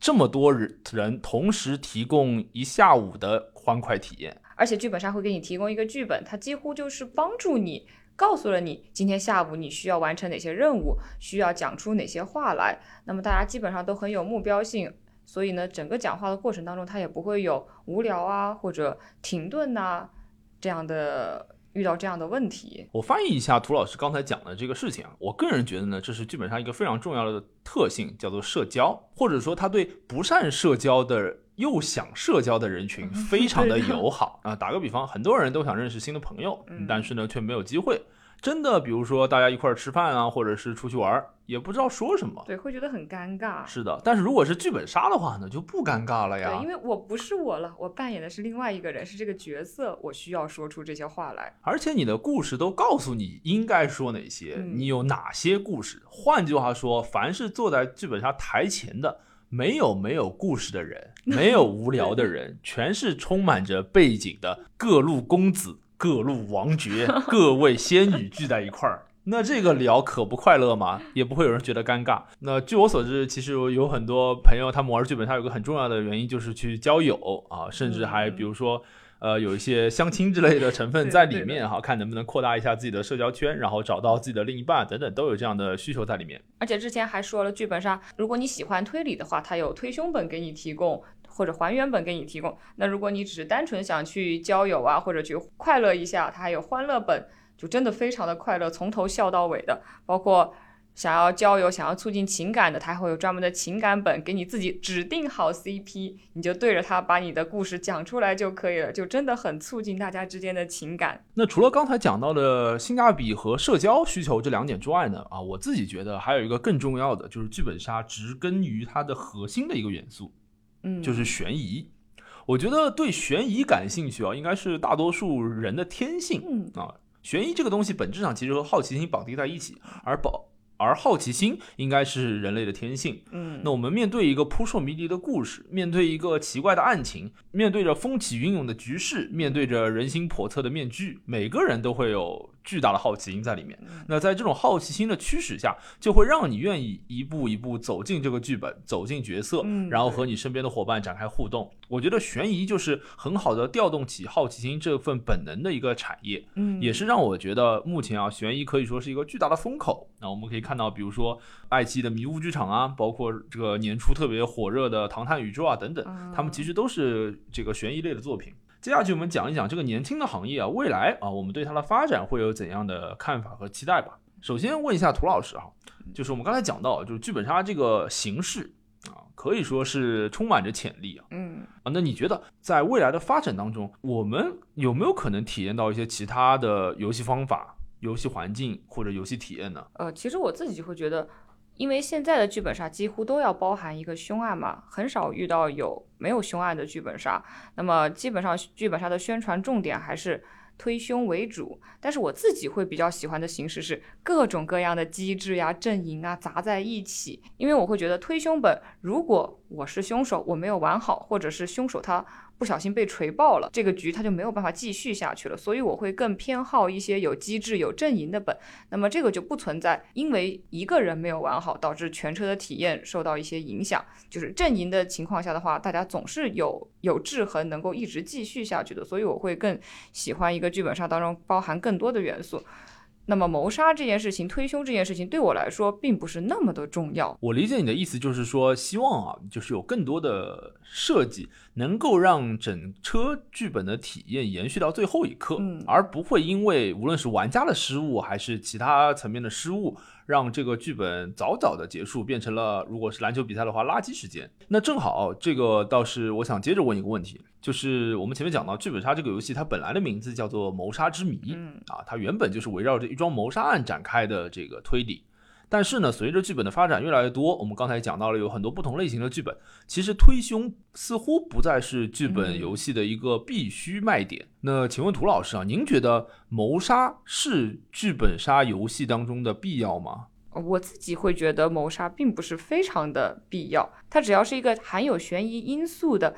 这么多人人同时提供一下午的欢快体验。而且剧本杀会给你提供一个剧本，它几乎就是帮助你，告诉了你今天下午你需要完成哪些任务，需要讲出哪些话来。那么大家基本上都很有目标性，所以呢，整个讲话的过程当中，它也不会有无聊啊或者停顿呐、这样的遇到这样的问题。我翻译一下涂老师刚才讲的这个事情啊，我个人觉得呢，这是剧本杀一个非常重要的特性，叫做社交，或者说他对不善社交的又想社交的人群 非常的友好啊。打个比方，很多人都想认识新的朋友，嗯但是呢却没有机会。真的，比如说大家一块儿吃饭啊，或者是出去玩儿，也不知道说什么。对，会觉得很尴尬。是的，但是如果是剧本杀的话呢，就不尴尬了呀。对，因为我不是我了，我扮演的是另外一个人，是这个角色，我需要说出这些话来。而且你的故事都告诉你应该说哪些，嗯你有哪些故事。换句话说，凡是坐在剧本杀台前的，没有没有故事的人，没有无聊的人，全是充满着背景的各路公子、各路王爵、各位仙女聚在一块儿。那这个聊可不快乐吗？也不会有人觉得尴尬。那据我所知，其实有很多朋友他们玩剧本杀有个很重要的原因就是去交友啊，甚至还比如说。呃，有一些相亲之类的成分 在里面哈，看能不能扩大一下自己的社交圈，然后找到自己的另一半等等，都有这样的需求在里面。而且之前还说了，剧本杀，如果你喜欢推理的话，它有推凶本给你提供，或者还原本给你提供。那如果你只是单纯想去交友啊，或者去快乐一下，它还有欢乐本，就真的非常的快乐，从头笑到尾的。包括想要交友、想要促进情感的，它还会有专门的情感本，给你自己指定好 CP，你就对着它把你的故事讲出来就可以了，就真的很促进大家之间的情感。那除了刚才讲到的性价比和社交需求这两点之外呢，啊，我自己觉得还有一个更重要的，就是剧本杀植根于它的核心的一个元素，嗯，就是悬疑。我觉得对悬疑感兴趣啊，应该是大多数人的天性嗯啊。悬疑这个东西本质上其实和好奇心绑定在一起，而保而好奇心应该是人类的天性。嗯，那我们面对一个扑朔迷离的故事，面对一个奇怪的案情，面对着风起云涌的局势，面对着人心叵测的面具，每个人都会有巨大的好奇心在里面。那在这种好奇心的驱使下，就会让你愿意一步一步走进这个剧本，走进角色，嗯然后和你身边的伙伴展开互动。我觉得悬疑就是很好的调动起好奇心这份本能的一个产业。嗯也是让我觉得目前啊，悬疑可以说是一个巨大的风口。那我们可以看到，比如说爱奇艺的迷雾剧场啊，包括这个年初特别火热的《唐探宇宙》啊等等，啊他们其实都是这个悬疑类的作品。接下去我们讲一讲这个年轻的行业啊，未来啊，我们对它的发展会有怎样的看法和期待吧。首先问一下涂老师哈，就是我们刚才讲到，就是剧本杀这个形式啊，可以说是充满着潜力啊。嗯。啊，那你觉得在未来的发展当中，我们有没有可能体验到一些其他的游戏方法、游戏环境或者游戏体验呢？呃，其实我自己会觉得，因为现在的剧本杀几乎都要包含一个凶案嘛，很少遇到有没有凶案的剧本杀。那么基本上剧本杀的宣传重点还是推凶为主，但是我自己会比较喜欢的形式是各种各样的机制呀、阵营啊砸在一起，因为我会觉得推凶本，如果我是凶手，我没有玩好，或者是凶手他不小心被锤爆了，这个局他就没有办法继续下去了，所以我会更偏好一些有机制、有阵营的本。那么这个就不存在，因为一个人没有玩好，导致全车的体验受到一些影响。就是阵营的情况下的话，大家总是有有制衡，能够一直继续下去的。所以我会更喜欢一个剧本杀当中包含更多的元素。那么谋杀这件事情、推凶这件事情对我来说并不是那么的重要。我理解你的意思，就是说希望啊，就是有更多的设计能够让整车剧本的体验延续到最后一刻，嗯而不会因为无论是玩家的失误还是其他层面的失误，让这个剧本早早的结束，变成了如果是篮球比赛的话垃圾时间。那正好这个倒是我想接着问一个问题，就是我们前面讲到剧本杀这个游戏，它本来的名字叫做谋杀之谜，嗯啊，它原本就是围绕着一桩谋杀案展开的这个推理。但是呢，随着剧本的发展越来越多，我们刚才讲到了有很多不同类型的剧本，其实推凶似乎不再是剧本游戏的一个必须卖点。那请问涂老师啊，您觉得谋杀是剧本杀游戏当中的必要吗？我自己会觉得谋杀并不是非常的必要，它只要是一个含有悬疑因素的，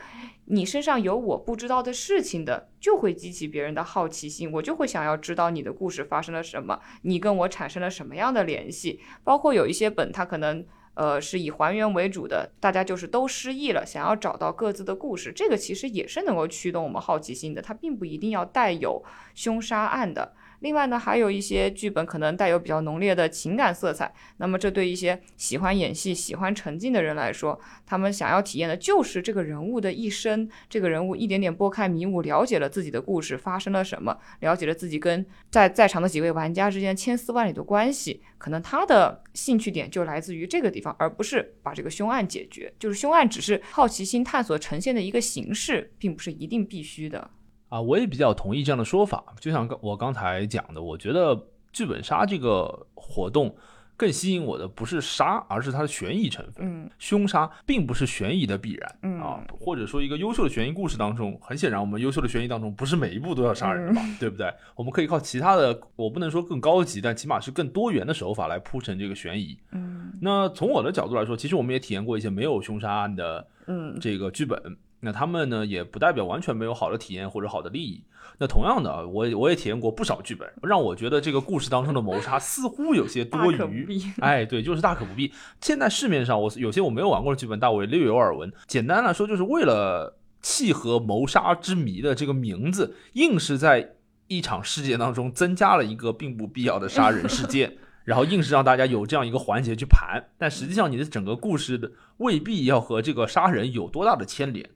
你身上有我不知道的事情的，就会激起别人的好奇心，我就会想要知道你的故事发生了什么，你跟我产生了什么样的联系。包括有一些本，它可能呃是以还原为主的，大家就是都失忆了，想要找到各自的故事，这个其实也是能够驱动我们好奇心的，它并不一定要带有凶杀案的。另外呢，还有一些剧本可能带有比较浓烈的情感色彩，那么这对一些喜欢演戏、喜欢沉浸的人来说，他们想要体验的就是这个人物的一生，这个人物一点点拨开迷雾，了解了自己的故事发生了什么，了解了自己跟在在场的几位玩家之间千丝万缕的关系，可能他的兴趣点就来自于这个地方，而不是把这个凶案解决，就是凶案只是好奇心探索呈现的一个形式，并不是一定必须的。啊，我也比较同意这样的说法。就像刚我刚才讲的，我觉得剧本杀这个活动更吸引我的不是杀，而是它的悬疑成分。嗯，凶杀并不是悬疑的必然。嗯啊，或者说一个优秀的悬疑故事当中，很显然我们优秀的悬疑当中不是每一步都要杀人嘛，对不对？我们可以靠其他的，我不能说更高级，但起码是更多元的手法来铺成这个悬疑。嗯那从我的角度来说，其实我们也体验过一些没有凶杀案的嗯这个剧本，那他们呢也不代表完全没有好的体验或者好的利益。那同样的，我我也体验过不少剧本，让我觉得这个故事当中的谋杀似乎有些多余。必。哎，对，就是大可不必。现在市面上我有些我没有玩过的剧本，但我也略有耳闻。简单来说，就是为了契合谋杀之谜的这个名字，硬是在一场事件当中增加了一个并不必要的杀人事件。然后硬是让大家有这样一个环节去盘，但实际上你的整个故事的未必要和这个杀人有多大的牵连，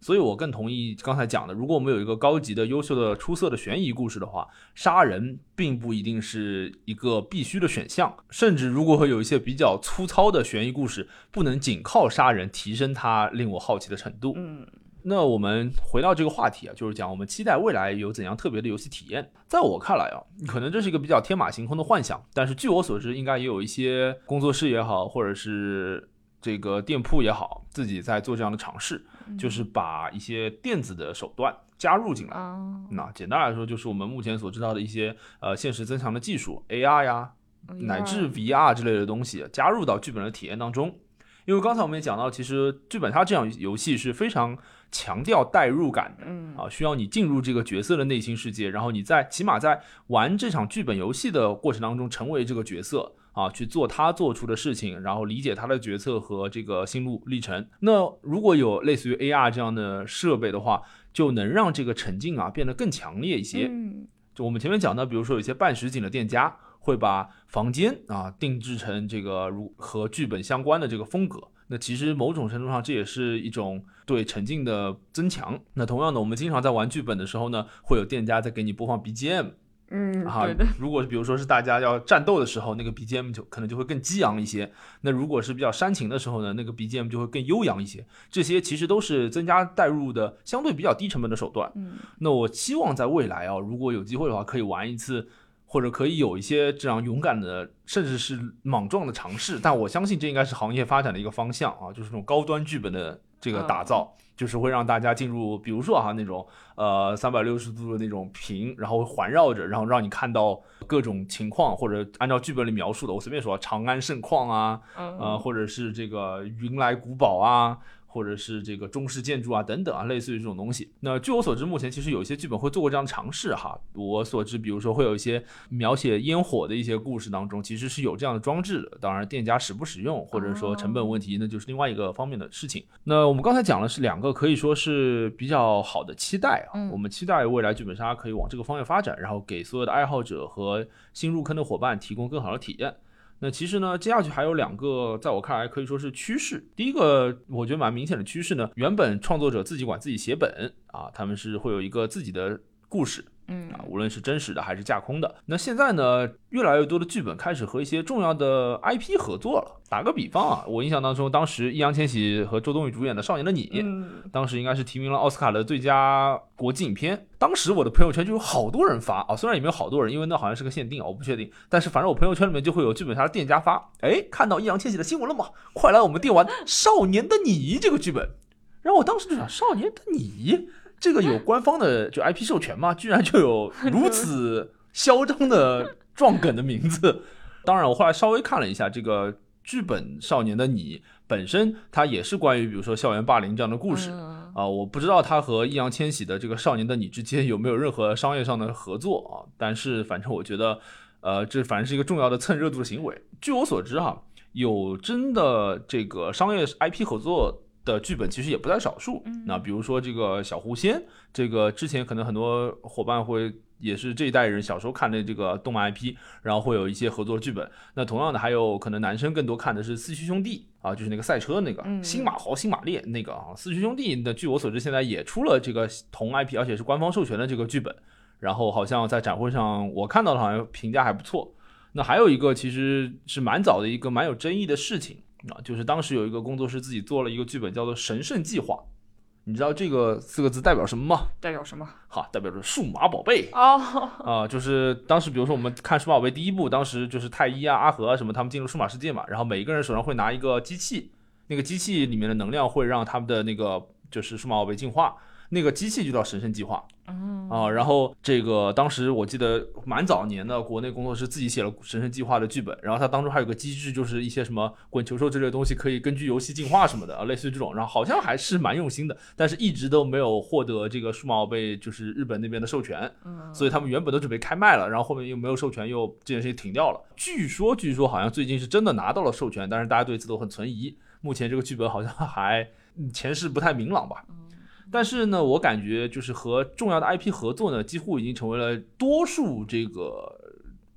所以我更同意刚才讲的，如果我们有一个高级的、优秀的、出色的悬疑故事的话，杀人并不一定是一个必须的选项，甚至如果有一些比较粗糙的悬疑故事，不能仅靠杀人提升它令我好奇的程度。嗯那我们回到这个话题啊，就是讲我们期待未来有怎样特别的游戏体验。在我看来啊，可能这是一个比较天马行空的幻想，但是据我所知，应该也有一些工作室也好，或者是这个店铺也好，自己在做这样的尝试，就是把一些电子的手段加入进来。啊，那简单来说，就是我们目前所知道的一些呃现实增强的技术，AR 呀，乃至 VR 之类的东西加入到剧本的体验当中。因为刚才我们也讲到，其实剧本杀这样游戏是非常强调代入感的。嗯啊，需要你进入这个角色的内心世界，然后你在起码在玩这场剧本游戏的过程当中，成为这个角色啊，去做他做出的事情，然后理解他的决策和这个心路历程。那如果有类似于 AR 这样的设备的话，就能让这个沉浸啊变得更强烈一些。嗯就我们前面讲到，比如说有些半实景的店家会把房间啊定制成这个如和剧本相关的这个风格。那其实某种程度上，这也是一种对沉浸的增强。那同样的，我们经常在玩剧本的时候呢，会有店家在给你播放 BGM 嗯，啊对的，。如果比如说是大家要战斗的时候，那个 BGM 就可能就会更激昂一些。那如果是比较煽情的时候呢，那个 BGM 就会更悠扬一些。这些其实都是增加代入的相对比较低成本的手段。嗯那我希望在未来啊，如果有机会的话，可以玩一次，或者可以有一些这样勇敢的，甚至是莽撞的尝试。但我相信这应该是行业发展的一个方向啊，就是这种高端剧本的这个打造，就是会让大家进入，比如说哈那种呃三百六十度的那种屏，然后环绕着，然后让你看到各种情况，或者按照剧本里描述的，我随便说长安盛况啊，嗯。呃，或者是这个云来古堡啊，或者是这个中式建筑啊等等啊，类似于这种东西。那据我所知，目前其实有一些剧本会做过这样的尝试哈。我所知，比如说会有一些描写烟火的一些故事当中，其实是有这样的装置的。当然，店家使不使用，或者说成本问题，那就是另外一个方面的事情。那我们刚才讲的是两个可以说是比较好的期待啊，嗯我们期待未来剧本杀可以往这个方向发展，然后给所有的爱好者和新入坑的伙伴提供更好的体验。那其实呢，接下去还有两个，在我看来可以说是趋势。第一个，我觉得蛮明显的趋势呢，原本创作者自己管自己写本啊，他们是会有一个自己的故事。嗯啊，无论是真实的还是架空的。那现在呢，越来越多的剧本开始和一些重要的 IP 合作了。打个比方啊，我印象当中，当时易烊千玺和周冬雨主演的《少年的你》，嗯当时应该是提名了奥斯卡的最佳国际影片。当时我的朋友圈就有好多人发啊，虽然也没有好多人，因为那好像是个限定啊，我不确定。但是反正我朋友圈里面就会有剧本杀的店家发，哎，看到易烊千玺的新闻了吗？快来我们店玩《少年的你》这个剧本。然后我当时就想，《少年的你》这个有官方的就 IP 授权吗，居然就有如此嚣张的撞梗的名字。当然，我后来稍微看了一下这个剧本《少年的你》本身，它也是关于比如说校园霸凌这样的故事。嗯啊，我不知道它和易烊千玺的这个《少年的你》之间有没有任何商业上的合作啊？但是反正我觉得，呃，这反正是一个重要的蹭热度的行为。据我所知哈，有真的这个商业 IP 合作的剧本其实也不在少数。那比如说这个小狐仙，这个之前可能很多伙伴会也是这一代人小时候看的这个动漫 IP，然后会有一些合作剧本。那同样的，还有可能男生更多看的是四驱兄弟啊，就是那个赛车那个嗯新马豪、新马烈那个啊，四驱兄弟那，据我所知，现在也出了这个同 IP，而且是官方授权的这个剧本。然后好像在展会上我看到的，好像评价还不错。那还有一个其实是蛮早的一个蛮有争议的事情啊，就是当时有一个工作室自己做了一个剧本，叫做《神圣计划》。你知道这个四个字代表什么吗？代表什么？哈，代表着数码宝贝哦，啊、就是当时比如说我们看数码宝贝第一部，当时就是太一啊、阿和啊什么，他们进入数码世界嘛，然后每一个人手上会拿一个机器，那个机器里面的能量会让他们的那个就是数码宝贝进化，那个机器就叫神圣计划。嗯啊，然后这个当时我记得蛮早年的，国内工作室自己写了《神圣计划》的剧本，然后它当中还有个机制，就是一些什么滚球兽之类的东西可以根据游戏进化什么的啊，类似于这种，然后好像还是蛮用心的，但是一直都没有获得这个数码宝贝就是日本那边的授权，嗯所以他们原本都准备开卖了，然后后面又没有授权，又这件事情停掉了。据说，据说好像最近是真的拿到了授权，但是大家对此都很存疑。目前这个剧本好像还嗯前世不太明朗吧。但是呢，我感觉就是和重要的 IP 合作呢，几乎已经成为了多数这个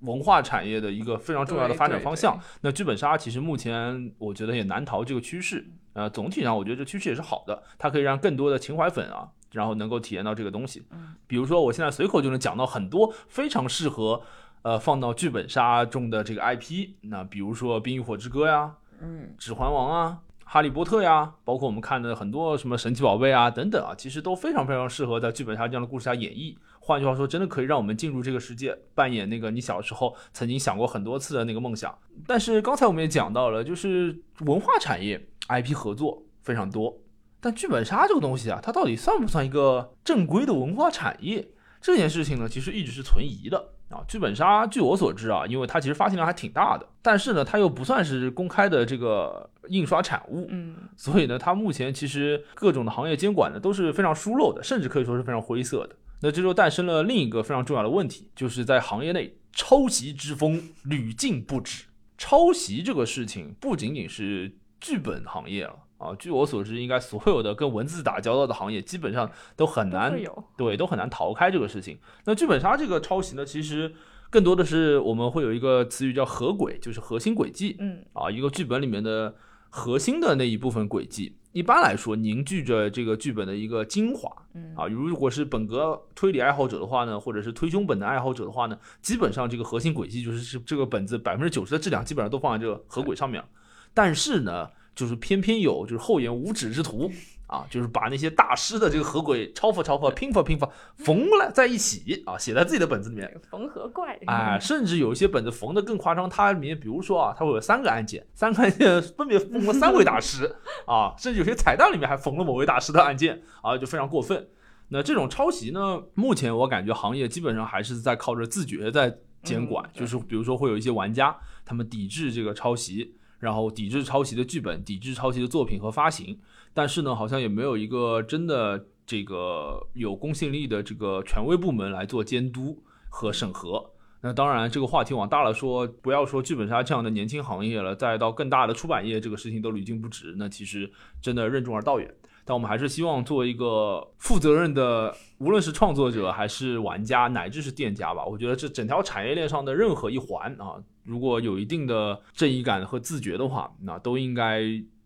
文化产业的一个非常重要的发展方向。那剧本杀其实目前我觉得也难逃这个趋势。呃，总体上我觉得这趋势也是好的，它可以让更多的情怀粉啊，然后能够体验到这个东西。嗯，比如说我现在随口就能讲到很多非常适合呃放到剧本杀中的这个 IP，那比如说《冰与火之歌》呀，嗯指环王啊、哈利波特呀，包括我们看的很多什么神奇宝贝啊等等啊，其实都非常非常适合在剧本杀这样的故事下演绎。换句话说，真的可以让我们进入这个世界，扮演那个你小时候曾经想过很多次的那个梦想。但是刚才我们也讲到了，就是文化产业 IP 合作非常多，但剧本杀这个东西啊，它到底算不算一个正规的文化产业？这件事情呢，其实一直是存疑的啊。剧本杀，据我所知啊，因为它其实发行量还挺大的，但是呢，它又不算是公开的这个印刷产物，嗯所以呢，它目前其实各种的行业监管呢都是非常疏漏的，甚至可以说是非常灰色的。那这就诞生了另一个非常重要的问题，就是在行业内抄袭之风屡禁不止。抄袭这个事情不仅仅是剧本行业了啊，据我所知，应该所有的跟文字打交道的行业基本上都很难对，都很难逃开这个事情。那剧本杀这个抄袭呢，其实更多的是我们会有一个词语叫合轨，就是核心轨迹嗯啊，一个剧本里面的核心的那一部分轨迹，一般来说凝聚着这个剧本的一个精华嗯啊。如果是本格推理爱好者的话呢，或者是推凶本的爱好者的话呢，基本上这个核心轨迹就是是这个本子百分之九十的质量基本上都放在这个核轨上面了。但是呢，就是偏偏有就是厚颜无耻之徒啊，就是把那些大师的这个合轨抄发抄发、拼发拼发缝了在一起啊，写在自己的本子里面。缝合怪哎，甚至有一些本子缝的更夸张，它里面比如说啊，它会有三个案件，三个案件分别缝了三位大师啊，甚至有些彩蛋里面还缝了某位大师的案件啊，就非常过分。那这种抄袭呢，目前我感觉行业基本上还是在靠着自觉在监管，嗯就是比如说会有一些玩家他们抵制这个抄袭，然后抵制抄袭的剧本，抵制抄袭的作品和发行，但是呢，好像也没有一个真的这个有公信力的这个权威部门来做监督和审核。那当然，这个话题往大了说，不要说剧本杀这样的年轻行业了，再到更大的出版业，这个事情都屡禁不止。那其实真的任重而道远。但我们还是希望做一个负责任的，无论是创作者还是玩家，乃至是店家吧。我觉得这整条产业链上的任何一环啊，如果有一定的正义感和自觉的话，那都应该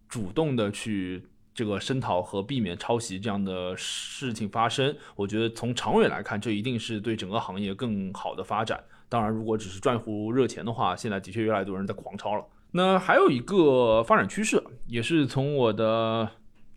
主动的去这个声讨和避免抄袭这样的事情发生。我觉得从长远来看，这一定是对整个行业更好的发展。当然，如果只是赚一壶热钱的话，现在的确越来越多人在狂抄了。那还有一个发展趋势，也是从我的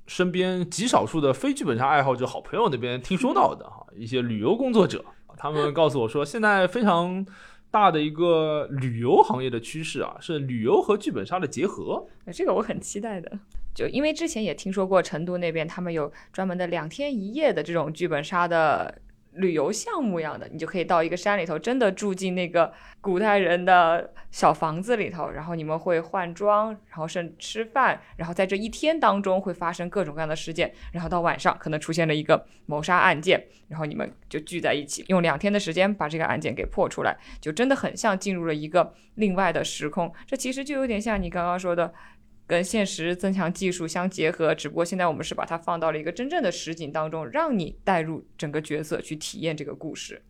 身边极少数的非剧本杀爱好者好朋友那边听说到的哈，一些旅游工作者，他们告诉我说，现在非常大的一个旅游行业的趋势啊，是旅游和剧本杀的结合。这个我很期待的，就因为之前也听说过成都那边他们有专门的两天一夜的这种剧本杀的。旅游项目一样的，你就可以到一个山里头，真的住进那个古代人的小房子里头，然后你们会换装，然后甚至吃饭，然后在这一天当中会发生各种各样的事件，然后到晚上可能出现了一个谋杀案件，然后你们就聚在一起，用两天的时间把这个案件给破出来，就真的很像进入了一个另外的时空。这其实就有点像你刚刚说的。跟现实增强技术相结合，只不过现在我们是把它放到了一个真正的实景当中，让你带入整个角色去体验这个故事。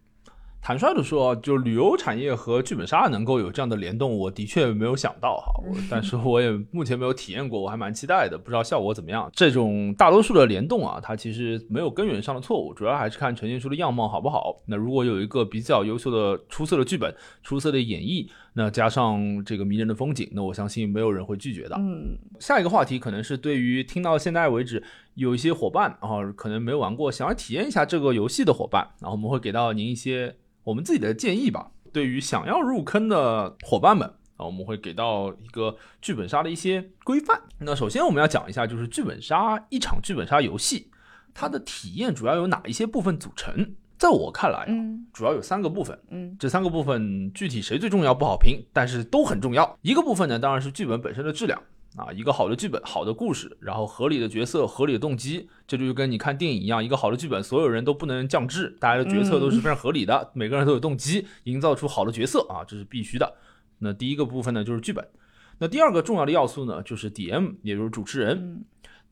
坦率的说，就旅游产业和剧本杀能够有这样的联动，我的确没有想到哈。但是我也目前没有体验过，我还蛮期待的，不知道效果怎么样。这种大多数的联动啊，它其实没有根源上的错误，主要还是看呈现出的样貌好不好。那如果有一个比较优秀的、出色的剧本、出色的演绎，那加上这个迷人的风景，那我相信没有人会拒绝的。嗯，下一个话题可能是对于听到现在为止有一些伙伴啊，可能没玩过，想要体验一下这个游戏的伙伴，然后我们会给到您一些。我们自己的建议吧，对于想要入坑的伙伴们啊，我们会给到一个剧本杀的一些规范。那首先我们要讲一下，就是剧本杀一场剧本杀游戏，它的体验主要有哪一些部分组成？在我看来，嗯，主要有三个部分，嗯，这三个部分具体谁最重要不好评，但是都很重要。一个部分呢，当然是剧本本身的质量。啊，一个好的剧本，好的故事，然后合理的角色，合理的动机，这就跟你看电影一样，一个好的剧本，所有人都不能降智，大家的决策都是非常合理的，每个人都有动机，营造出好的角色啊，这是必须的。那第一个部分呢，就是剧本。那第二个重要的要素呢，就是 DM，也就是主持人。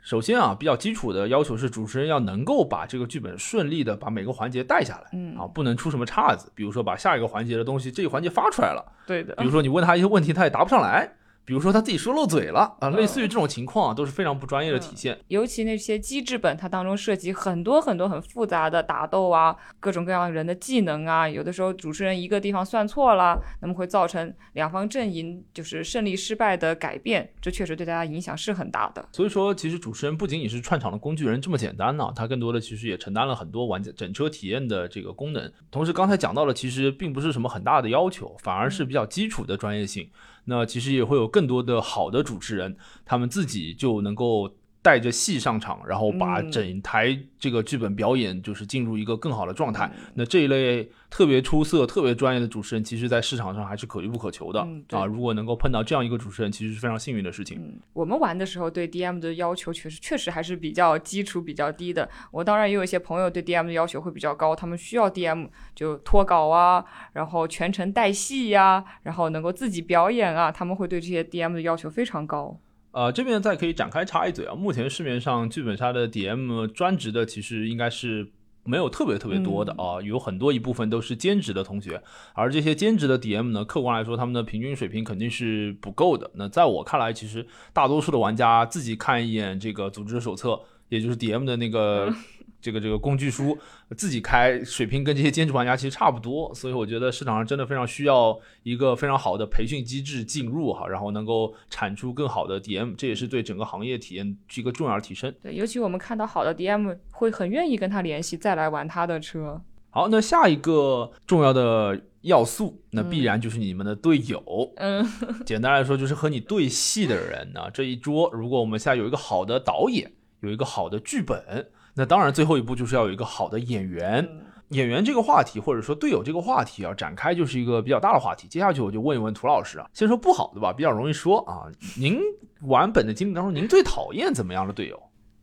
首先啊，比较基础的要求是主持人要能够把这个剧本顺利的把每个环节带下来，嗯啊，不能出什么岔子，比如说把下一个环节的东西这一环节发出来了，对的，比如说你问他一些问题，他也答不上来。比如说他自己说漏嘴了啊，类似于这种情况啊，都是非常不专业的体现。尤其那些机制本，它当中涉及很多很多很复杂的打斗啊，各种各样人的技能啊，有的时候主持人一个地方算错了，那么会造成两方阵营就是胜利失败的改变，这确实对大家影响是很大的。所以说，其实主持人不仅仅是串场的工具人这么简单呢，他更多的其实也承担了很多玩家整车体验的这个功能。同时，刚才讲到了，其实并不是什么很大的要求，反而是比较基础的专业性。那其实也会有更多的好的主持人，他们自己就能够带着戏上场，然后把整台这个剧本表演就是进入一个更好的状态。那这一类特别出色、特别专业的主持人，其实在市场上还是可遇不可求的啊！如果能够碰到这样一个主持人，其实是非常幸运的事情。我们玩的时候对 DM 的要求确实确实还是比较基础、比较低的。我当然也有一些朋友对 DM 的要求会比较高，他们需要 DM 就脱稿啊，然后全程带戏呀，然后能够自己表演啊，他们会对这些 DM 的要求非常高。呃，这边再可以展开插一嘴啊。目前市面上剧本杀的 DM 专职的，其实应该是没有特别特别多的啊，有很多一部分都是兼职的同学。而这些兼职的 DM 呢，客观来说，他们的平均水平肯定是不够的。那在我看来，其实大多数的玩家自己看一眼这个组织手册，也就是 DM 的那个。这个这个工具书自己开水平跟这些兼职玩家其实差不多，所以我觉得市场上真的非常需要一个非常好的培训机制进入哈，然后能够产出更好的 DM，这也是对整个行业体验是一个重要的提升。对，尤其我们看到好的 DM 会很愿意跟他联系，再来玩他的车。好，那下一个重要的要素，那必然就是你们的队友。嗯，简单来说就是和你对戏的人呢。这一桌，如果我们现在有一个好的导演，有一个好的剧本。那当然，最后一步就是要有一个好的演员。演员这个话题，或者说队友这个话题啊，展开就是一个比较大的话题。接下去我就问一问涂老师啊，先说不好的吧，比较容易说啊。您玩本的经历当中，您最讨厌怎么样的队友？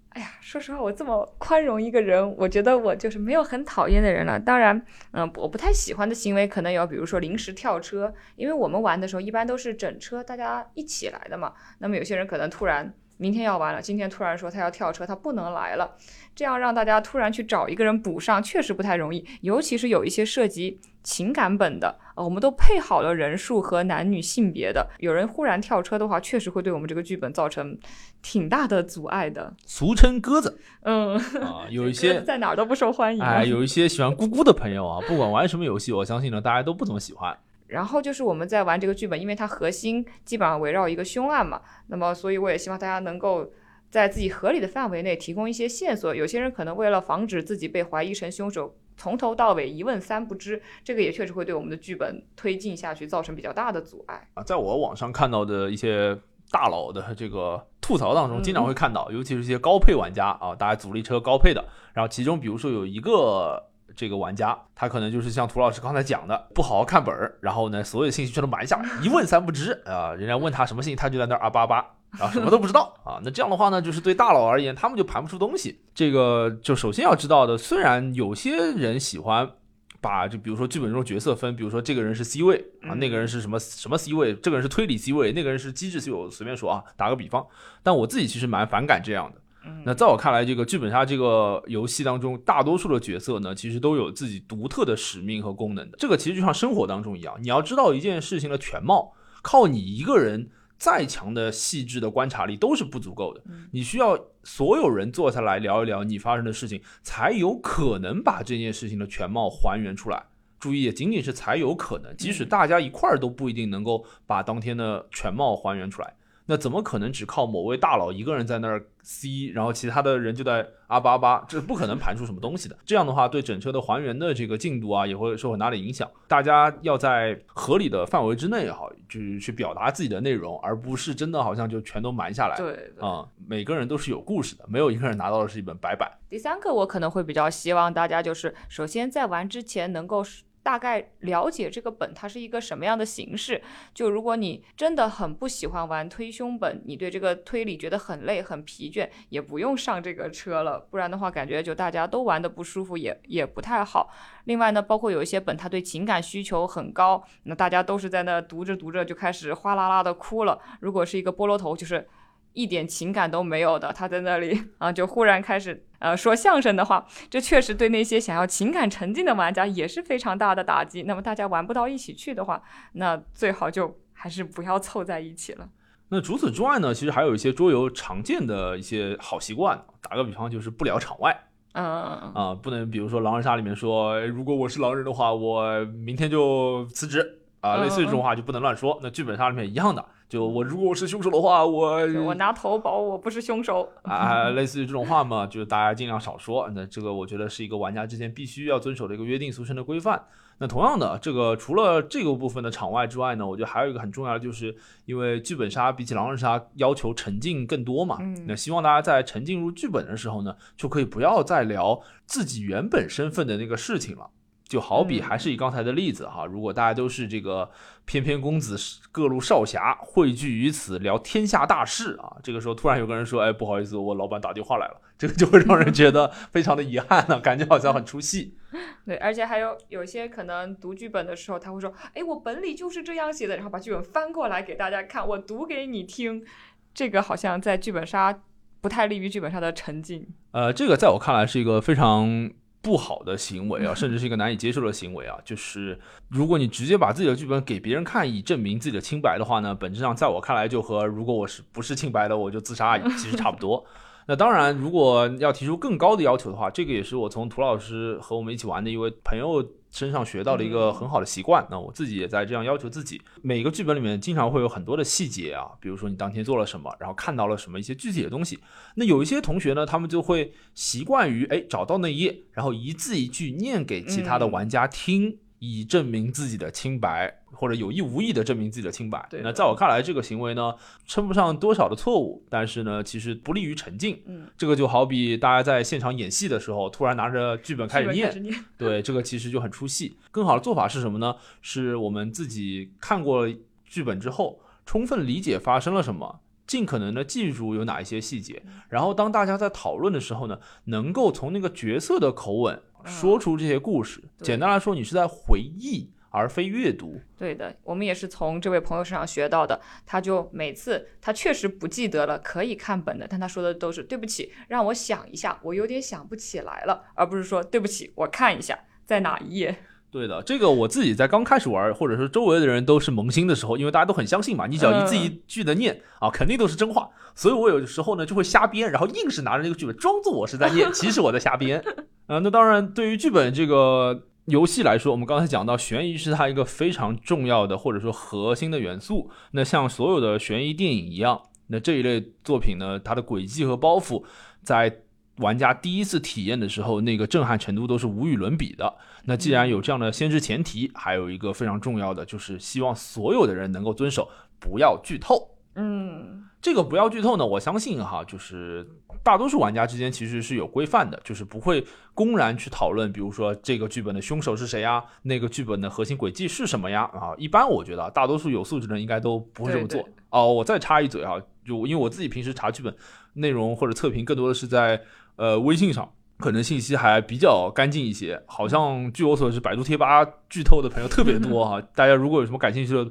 哎呀，说实话，我这么宽容一个人，我觉得我就是没有很讨厌的人了。当然，嗯，我不太喜欢的行为可能有，比如说临时跳车，因为我们玩的时候一般都是整车大家一起来的嘛。那么有些人可能突然明天要完了，今天突然说他要跳车，他不能来了，这样让大家突然去找一个人补上，确实不太容易。尤其是有一些涉及情感本的，呃，我们都配好了人数和男女性别的，有人忽然跳车的话，确实会对我们这个剧本造成挺大的阻碍的。俗称鸽子嗯，啊，有一些在哪儿都不受欢迎啊。哎，有一些喜欢咕咕的朋友啊，不管玩什么游戏，我相信呢，大家都不怎么喜欢。然后就是我们在玩这个剧本，因为它核心基本上围绕一个凶案嘛，那么所以我也希望大家能够在自己合理的范围内提供一些线索。有些人可能为了防止自己被怀疑成凶手，从头到尾一问三不知，这个也确实会对我们的剧本推进下去造成比较大的阻碍。啊，在我网上看到的一些大佬的这个吐槽当中，经常会看到，尤其是一些高配玩家啊，大家阻力车高配的，然后其中比如说有一个。这个玩家，他可能就是像涂老师刚才讲的，不好好看本儿，然后呢，所有信息全都瞒下，一问三不知啊、人家问他什么信息，他就在那儿啊叭叭，然后什么都不知道啊。那这样的话呢，就是对大佬而言，他们就盘不出东西。这个就首先要知道的，虽然有些人喜欢把就比如说剧本中角色分，比如说这个人是 C 位啊，那个人是什么什么 C 位，这个人是推理 C 位，那个人是机制 C 位，我随便说啊，打个比方。但我自己其实蛮反感这样的。那在我看来，这个剧本杀这个游戏当中，大多数的角色呢，其实都有自己独特的使命和功能的。这个其实就像生活当中一样，你要知道一件事情的全貌，靠你一个人再强的细致的观察力都是不足够的。你需要所有人坐下来聊一聊你发生的事情，才有可能把这件事情的全貌还原出来。注意，也仅仅是才有可能，即使大家一块儿都不一定能够把当天的全貌还原出来。那怎么可能只靠某位大佬一个人在那儿 C，然后其他的人就在啊吧啊吧？这不可能盘出什么东西的。这样的话，对整车的还原的这个进度啊，也会受很大的影响。大家要在合理的范围之内哈，就是去表达自己的内容，而不是真的好像就全都瞒下来。对，啊、每个人都是有故事的，没有一个人拿到的是一本白板。第三个，我可能会比较希望大家就是，首先在玩之前能够大概了解这个本它是一个什么样的形式。就如果你真的很不喜欢玩推凶本，你对这个推理觉得很累很疲倦，也不用上这个车了，不然的话感觉就大家都玩的不舒服，也也不太好。另外呢，包括有一些本它对情感需求很高，那大家都是在那读着读着就开始哗啦啦的哭了。如果是一个菠萝头，就是。一点情感都没有的，他在那里 啊，就忽然开始呃说相声的话，这确实对那些想要情感沉浸的玩家也是非常大的打击。那么大家玩不到一起去的话，那最好就还是不要凑在一起了。那除此之外呢，其实还有一些桌游常见的一些好习惯。打个比方，就是不聊场外嗯，啊、不能比如说狼人杀里面说，哎如果我是狼人的话，我明天就辞职啊，嗯类似于这种话就不能乱说。那剧本杀里面一样的，就我如果我是凶手的话，我我拿头保我不是凶手。啊，类似于这种话嘛，就是大家尽量少说。那这个我觉得是一个玩家之间必须要遵守的一个约定俗成的规范。那同样的，这个除了这个部分的场外之外呢，我觉得还有一个很重要的，就是因为剧本杀比起狼人杀要求沉浸更多嘛。嗯那希望大家在沉浸入剧本的时候呢，就可以不要再聊自己原本身份的那个事情了。就好比嗯还是以刚才的例子哈，如果大家都是这个翩翩公子、各路少侠汇聚于此聊天下大事啊，这个时候突然有个人说：“哎，不好意思，我老板打电话来了。”这个就会让人觉得非常的遗憾呢、感觉好像很出戏。对，而且还有有些可能读剧本的时候，他会说：“哎，我本里就是这样写的。”然后把剧本翻过来给大家看，我读给你听。这个好像在剧本杀不太利于剧本杀的沉浸。呃，这个在我看来是一个非常不好的行为啊，甚至是一个难以接受的行为啊。就是如果你直接把自己的剧本给别人看，以证明自己的清白的话呢，本质上在我看来就和如果我是不是清白的，我就自杀其实差不多。那当然，如果要提出更高的要求的话，这个也是我从涂老师和我们一起玩的一位朋友身上学到了一个很好的习惯。那我自己也在这样要求自己。每个剧本里面经常会有很多的细节啊，比如说你当天做了什么，然后看到了什么一些具体的东西。那有一些同学呢，他们就会习惯于哎找到那一页，然后一字一句念给其他的玩家听，以证明自己的清白，或者有意无意的证明自己的清白。对那在我看来，这个行为呢，称不上多少的错误，但是呢，其实不利于沉浸。嗯，这个就好比大家在现场演戏的时候，突然拿着剧本开始念剧本开，始念。对，这个其实就很出戏。更好的做法是什么呢？是我们自己看过剧本之后，充分理解发生了什么，尽可能的记住有哪一些细节，然后当大家在讨论的时候呢，能够从那个角色的口吻说出这些故事。对简单来说，你是在回忆。而非阅读。对的，我们也是从这位朋友身上学到的。他就每次他确实不记得了可以看本的，但他说的都是对不起，让我想一下，我有点想不起来了，而不是说对不起，我看一下在哪一页。对的，这个我自己在刚开始玩，或者说周围的人都是萌新的时候，因为大家都很相信嘛，你只要一字一句的念啊，肯定都是真话，所以我有时候呢就会瞎编，然后硬是拿着那个剧本装作我是在念，其实我在瞎编。啊，那当然，对于剧本这个游戏来说，我们刚才讲到悬疑是它一个非常重要的或者说核心的元素。那像所有的悬疑电影一样，那这一类作品呢，它的轨迹和包袱在。玩家第一次体验的时候，那个震撼程度都是无与伦比的。那既然有这样的先知前提，还有一个非常重要的，就是希望所有的人能够遵守，不要剧透。嗯，这个不要剧透呢，我相信哈，就是大多数玩家之间其实是有规范的，就是不会公然去讨论，比如说这个剧本的凶手是谁呀，那个剧本的核心轨迹是什么呀？啊，一般我觉得大多数有素质的人应该都不会这么做。哦，我再插一嘴哈，就因为我自己平时查剧本内容或者测评，更多的是在。呃，微信上可能信息还比较干净一些，好像据我所知，百度贴吧剧透的朋友特别多哈。大家如果有什么感兴趣的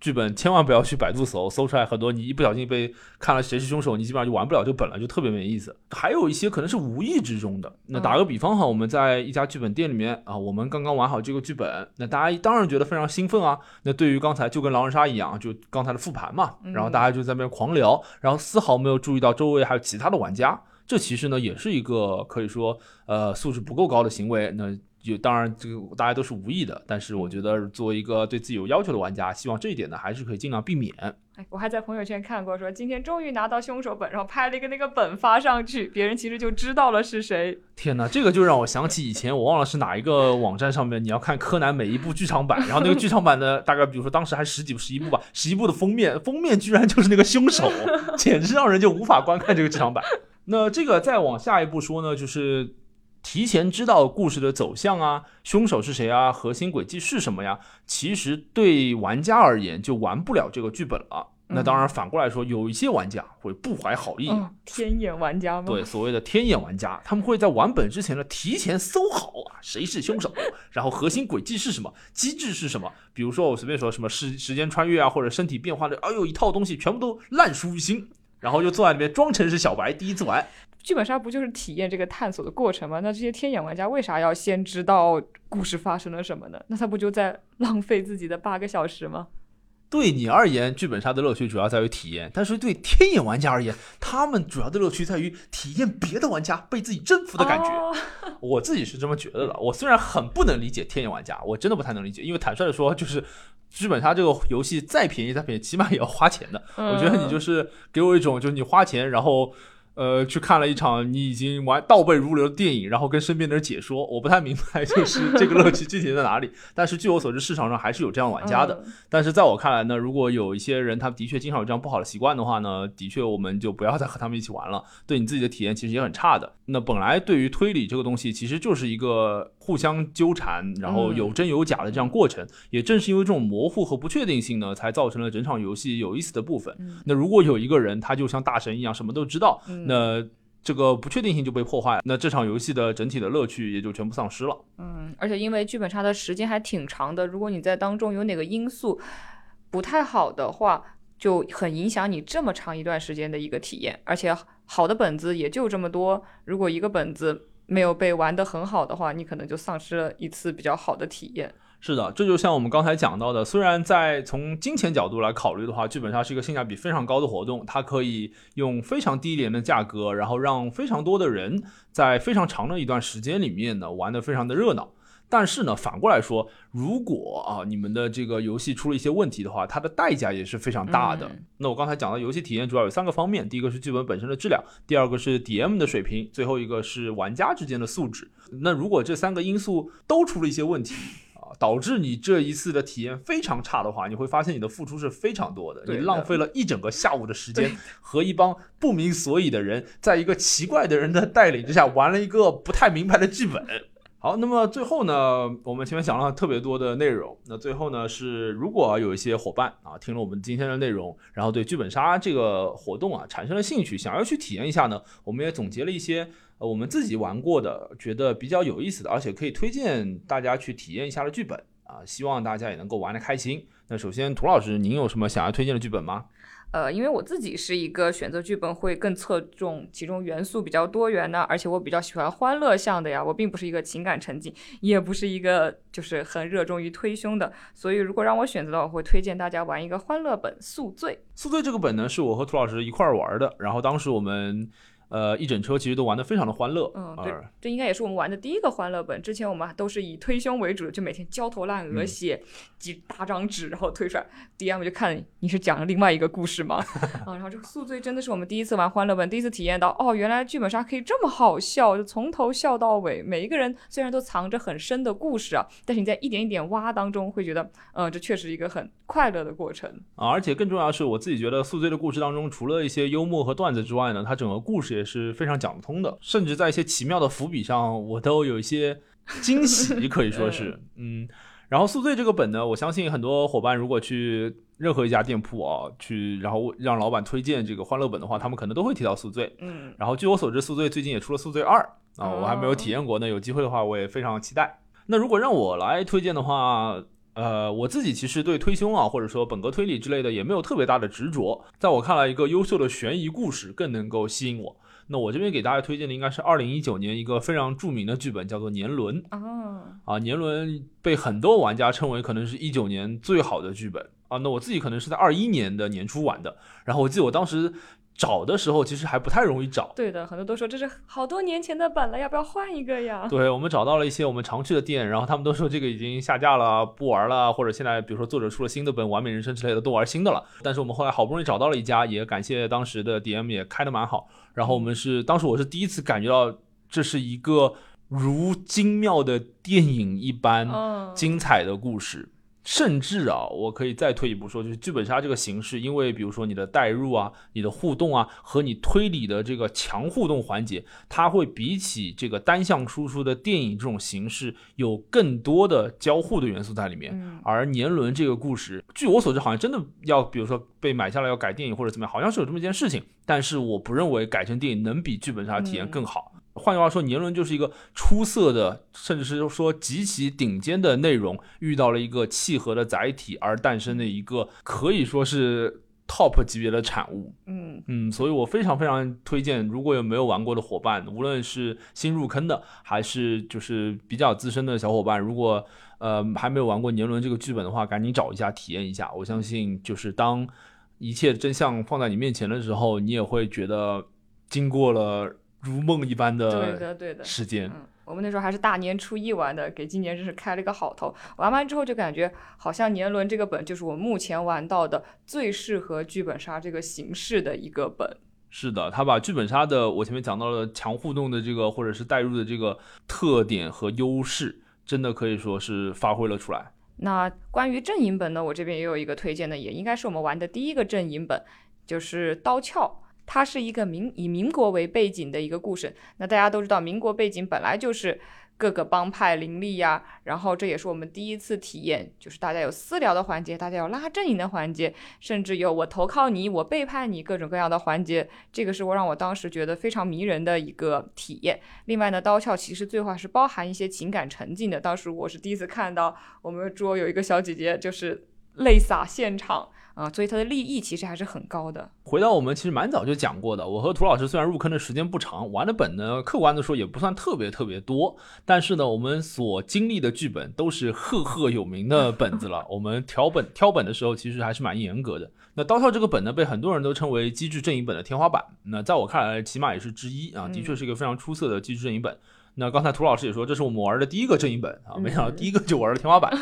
剧本，千万不要去百度搜，搜出来很多你一不小心被看了谁是凶手，你基本上就玩不了这本了，就特别没意思。还有一些可能是无意之中的。那打个比方哈，我们在一家剧本店里面啊，我们刚刚玩好这个剧本，那大家当然觉得非常兴奋啊。那对于刚才就跟狼人杀一样，就刚才的复盘嘛，然后大家就在那边狂聊，然后丝毫没有注意到周围还有其他的玩家。这其实呢也是一个可以说呃素质不够高的行为。那就当然这个大家都是无意的，但是我觉得作为一个对自己有要求的玩家，希望这一点呢还是可以尽量避免。哎，我还在朋友圈看过，说今天终于拿到凶手本，然后拍了一个那个本发上去，别人其实就知道了是谁。天哪，这个就让我想起以前我忘了是哪一个网站上面，你要看柯南每一部剧场版，然后那个剧场版的大概比如说当时还十几部、十一部吧，十一部的封面，封面居然就是那个凶手，简直让人就无法观看这个剧场版。那这个再往下一步说呢，就是提前知道故事的走向啊，凶手是谁啊，核心轨迹是什么呀？其实对玩家而言就玩不了这个剧本了。那当然反过来说，有一些玩家会不怀好意，天眼玩家吗？对，所谓的天眼玩家，他们会在玩本之前呢提前搜好啊，谁是凶手，然后核心轨迹是什么，机制是什么？比如说我随便说什么时时间穿越啊，或者身体变化的，哎呦一套东西全部都烂熟于心。然后就坐在里面装成是小白，第一次玩剧本杀不就是体验这个探索的过程吗？那这些天眼玩家为啥要先知道故事发生了什么呢？那他不就在浪费自己的八个小时吗？对你而言，剧本杀的乐趣主要在于体验；但是对天眼玩家而言，他们主要的乐趣在于体验别的玩家被自己征服的感觉。我自己是这么觉得的。我虽然很不能理解天眼玩家，我真的不太能理解，因为坦率的说，就是剧本杀这个游戏再便宜再便宜，起码也要花钱的。我觉得你就是给我一种，就是你花钱，然后。呃，去看了一场你已经玩倒背如流的电影，然后跟身边的人解说，我不太明白，就是这个乐趣具体在哪里。但是据我所知，市场上还是有这样玩家的。但是在我看来呢，如果有一些人他的确经常有这样不好的习惯的话呢，的确我们就不要再和他们一起玩了，对你自己的体验其实也很差的。那本来对于推理这个东西，其实就是一个互相纠缠，然后有真有假的这样过程。也正是因为这种模糊和不确定性呢，才造成了整场游戏有意思的部分。那如果有一个人他就像大神一样，什么都知道。那这个不确定性就被破坏，那这场游戏的整体的乐趣也就全部丧失了。嗯，而且因为剧本杀的时间还挺长的，如果你在当中有哪个因素不太好的话，就很影响你这么长一段时间的一个体验。而且好的本子也就这么多，如果一个本子没有被玩得很好的话，你可能就丧失了一次比较好的体验。是的，这就像我们刚才讲到的，虽然在从金钱角度来考虑的话，剧本杀是一个性价比非常高的活动，它可以用非常低廉的价格，然后让非常多的人在非常长的一段时间里面呢玩得非常的热闹。但是呢，反过来说，如果啊你们的这个游戏出了一些问题的话，它的代价也是非常大的。那我刚才讲的游戏体验主要有三个方面，第一个是剧本本身的质量，第二个是 DM 的水平，最后一个是玩家之间的素质。那如果这三个因素都出了一些问题，导致你这一次的体验非常差的话，你会发现你的付出是非常多的，你浪费了一整个下午的时间，和一帮不明所以的人，在一个奇怪的人的带领之下玩了一个不太明白的剧本。好，那么最后呢，我们前面讲了特别多的内容，那最后呢是，如果有一些伙伴啊听了我们今天的内容，然后对剧本杀这个活动啊产生了兴趣，想要去体验一下呢，我们也总结了一些呃。我们自己玩过的，觉得比较有意思的，而且可以推荐大家去体验一下的剧本。啊，希望大家也能够玩得开心。那首先，涂老师，您有什么想要推荐的剧本吗？呃，因为我自己是一个选择剧本会更侧重其中元素比较多元的，而且我比较喜欢欢乐向的呀。我并不是一个情感沉浸，也不是一个就是很热衷于推凶的。所以如果让我选择的话，我会推荐大家玩一个欢乐本《宿醉》。宿醉这个本呢，是我和涂老师一块儿玩的，然后当时我们。呃，一整车其实都玩得非常的欢乐。嗯，对，这应该也是我们玩的第一个欢乐本。之前我们都是以推胸为主，就每天焦头烂额写几大张纸，然后推出来，DM 就看你是讲了另外一个故事吗？啊，然后这个宿醉真的是我们第一次玩欢乐本，第一次体验到，哦，原来剧本杀可以这么好笑，就从头笑到尾。每一个人虽然都藏着很深的故事啊，但是你在一点一点挖当中，会觉得，嗯，这确实一个很快乐的过程啊。而且更重要的是，我自己觉得宿醉的故事当中，除了一些幽默和段子之外呢，它整个故事也是非常讲得通的，甚至在一些奇妙的伏笔上，我都有一些惊喜，可以说是，嗯。然后宿醉这个本呢，我相信很多伙伴如果去任何一家店铺啊，去然后让老板推荐这个欢乐本的话，他们可能都会提到宿醉。嗯。然后据我所知，宿醉最近也出了宿醉二啊，我还没有体验过，呢有机会的话，我也非常期待。那如果让我来推荐的话，呃，我自己其实对推凶啊，或者说本格推理之类的也没有特别大的执着。在我看来，一个优秀的悬疑故事更能够吸引我。那我这边给大家推荐的应该是二零一九年一个非常著名的剧本，叫做《年轮》啊。啊，《年轮》被很多玩家称为可能是一九年最好的剧本啊。那我自己可能是在二一年的年初玩的，然后我记得我当时。找的时候其实还不太容易找，对的，很多都说这是好多年前的本了，要不要换一个呀？对，我们找到了一些我们常去的店，然后他们都说这个已经下架了，不玩了，或者现在比如说作者出了新的本《完美人生》之类的，都玩新的了。但是我们后来好不容易找到了一家，也感谢当时的 DM 也开的蛮好。然后我们是当时我是第一次感觉到这是一个如精妙的电影一般精彩的故事。甚至啊，我可以再退一步说，就是剧本杀这个形式，因为比如说你的代入啊、你的互动啊和你推理的这个强互动环节，它会比起这个单向输出的电影这种形式有更多的交互的元素在里面。而年轮这个故事，据我所知，好像真的要比如说被买下来要改电影或者怎么样，好像是有这么一件事情。但是我不认为改成电影能比剧本杀体验更好。换句话说，年轮就是一个出色的，甚至是说极其顶尖的内容，遇到了一个契合的载体而诞生的一个可以说是 top 级别的产物。嗯嗯，所以我非常非常推荐，如果有没有玩过的伙伴，无论是新入坑的，还是就是比较资深的小伙伴，如果呃还没有玩过年轮这个剧本的话，赶紧找一下体验一下。我相信，就是当一切真相放在你面前的时候，你也会觉得经过了。如梦一般的对的对的时间，嗯，我们那时候还是大年初一玩的，给今年真是开了一个好头。玩完之后就感觉好像年轮这个本就是我目前玩到的最适合剧本杀这个形式的一个本。是的，他把剧本杀的我前面讲到了强互动的这个或者是代入的这个特点和优势，真的可以说是发挥了出来。那关于阵营本呢，我这边也有一个推荐的，也应该是我们玩的第一个阵营本，就是刀鞘。它是一个民以民国为背景的一个故事。那大家都知道，民国背景本来就是各个帮派林立呀。然后这也是我们第一次体验，就是大家有私聊的环节，大家有拉阵营的环节，甚至有我投靠你，我背叛你，各种各样的环节。这个是我让我当时觉得非常迷人的一个体验。另外呢，刀鞘其实最后还是包含一些情感沉浸的。当时我是第一次看到我们桌有一个小姐姐就是泪洒现场。啊，所以它的利益其实还是很高的。回到我们其实蛮早就讲过的，我和涂老师虽然入坑的时间不长，玩的本呢，客观的说也不算特别特别多，但是呢，我们所经历的剧本都是赫赫有名的本子了。我们挑本挑本的时候，其实还是蛮严格的。那刀鞘这个本呢，被很多人都称为机制阵营本的天花板。那在我看来，起码也是之一啊，的确是一个非常出色的机制阵营本。那刚才涂老师也说，这是我们玩的第一个阵营本啊，没想到第一个就玩了天花板。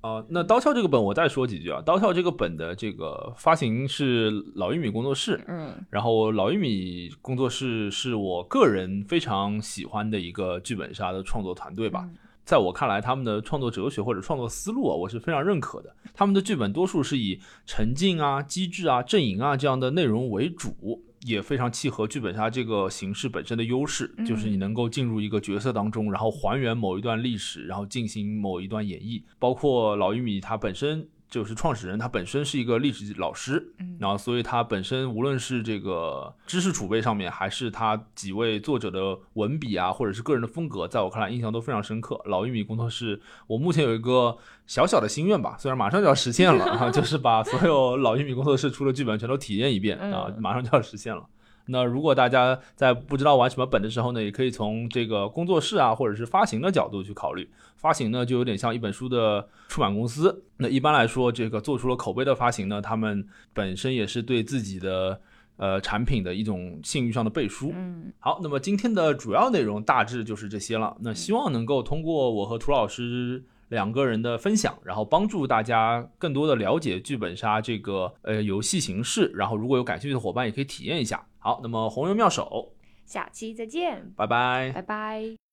啊，那刀鞘这个本我再说几句啊。刀鞘这个本的这个发行是老玉米工作室，嗯，然后老玉米工作室是我个人非常喜欢的一个剧本杀的创作团队吧。在我看来，他们的创作哲学或者创作思路啊，我是非常认可的。他们的剧本多数是以沉浸啊、机制啊、阵营啊这样的内容为主。也非常契合剧本杀这个形式本身的优势，就是你能够进入一个角色当中，然后还原某一段历史，然后进行某一段演绎。包括老玉米他本身就是创始人他本身是一个历史老师，嗯然后所以他本身无论是这个知识储备上面，还是他几位作者的文笔啊，或者是个人的风格，在我看来印象都非常深刻。老玉米工作室，我目前有一个小小的心愿吧，虽然马上就要实现了啊，就是把所有老玉米工作室出的剧本全都体验一遍啊，嗯马上就要实现了。那如果大家在不知道玩什么本的时候呢，也可以从这个工作室啊，或者是发行的角度去考虑。发行呢，就有点像一本书的出版公司。那一般来说，这个做出了口碑的发行呢，他们本身也是对自己的呃产品的一种信誉上的背书。嗯好，那么今天的主要内容大致就是这些了。那希望能够通过我和涂老师两个人的分享，然后帮助大家更多的了解剧本杀这个呃游戏形式。然后如果有感兴趣的伙伴，也可以体验一下。好，那么红油妙手，下期再见，拜拜。拜拜。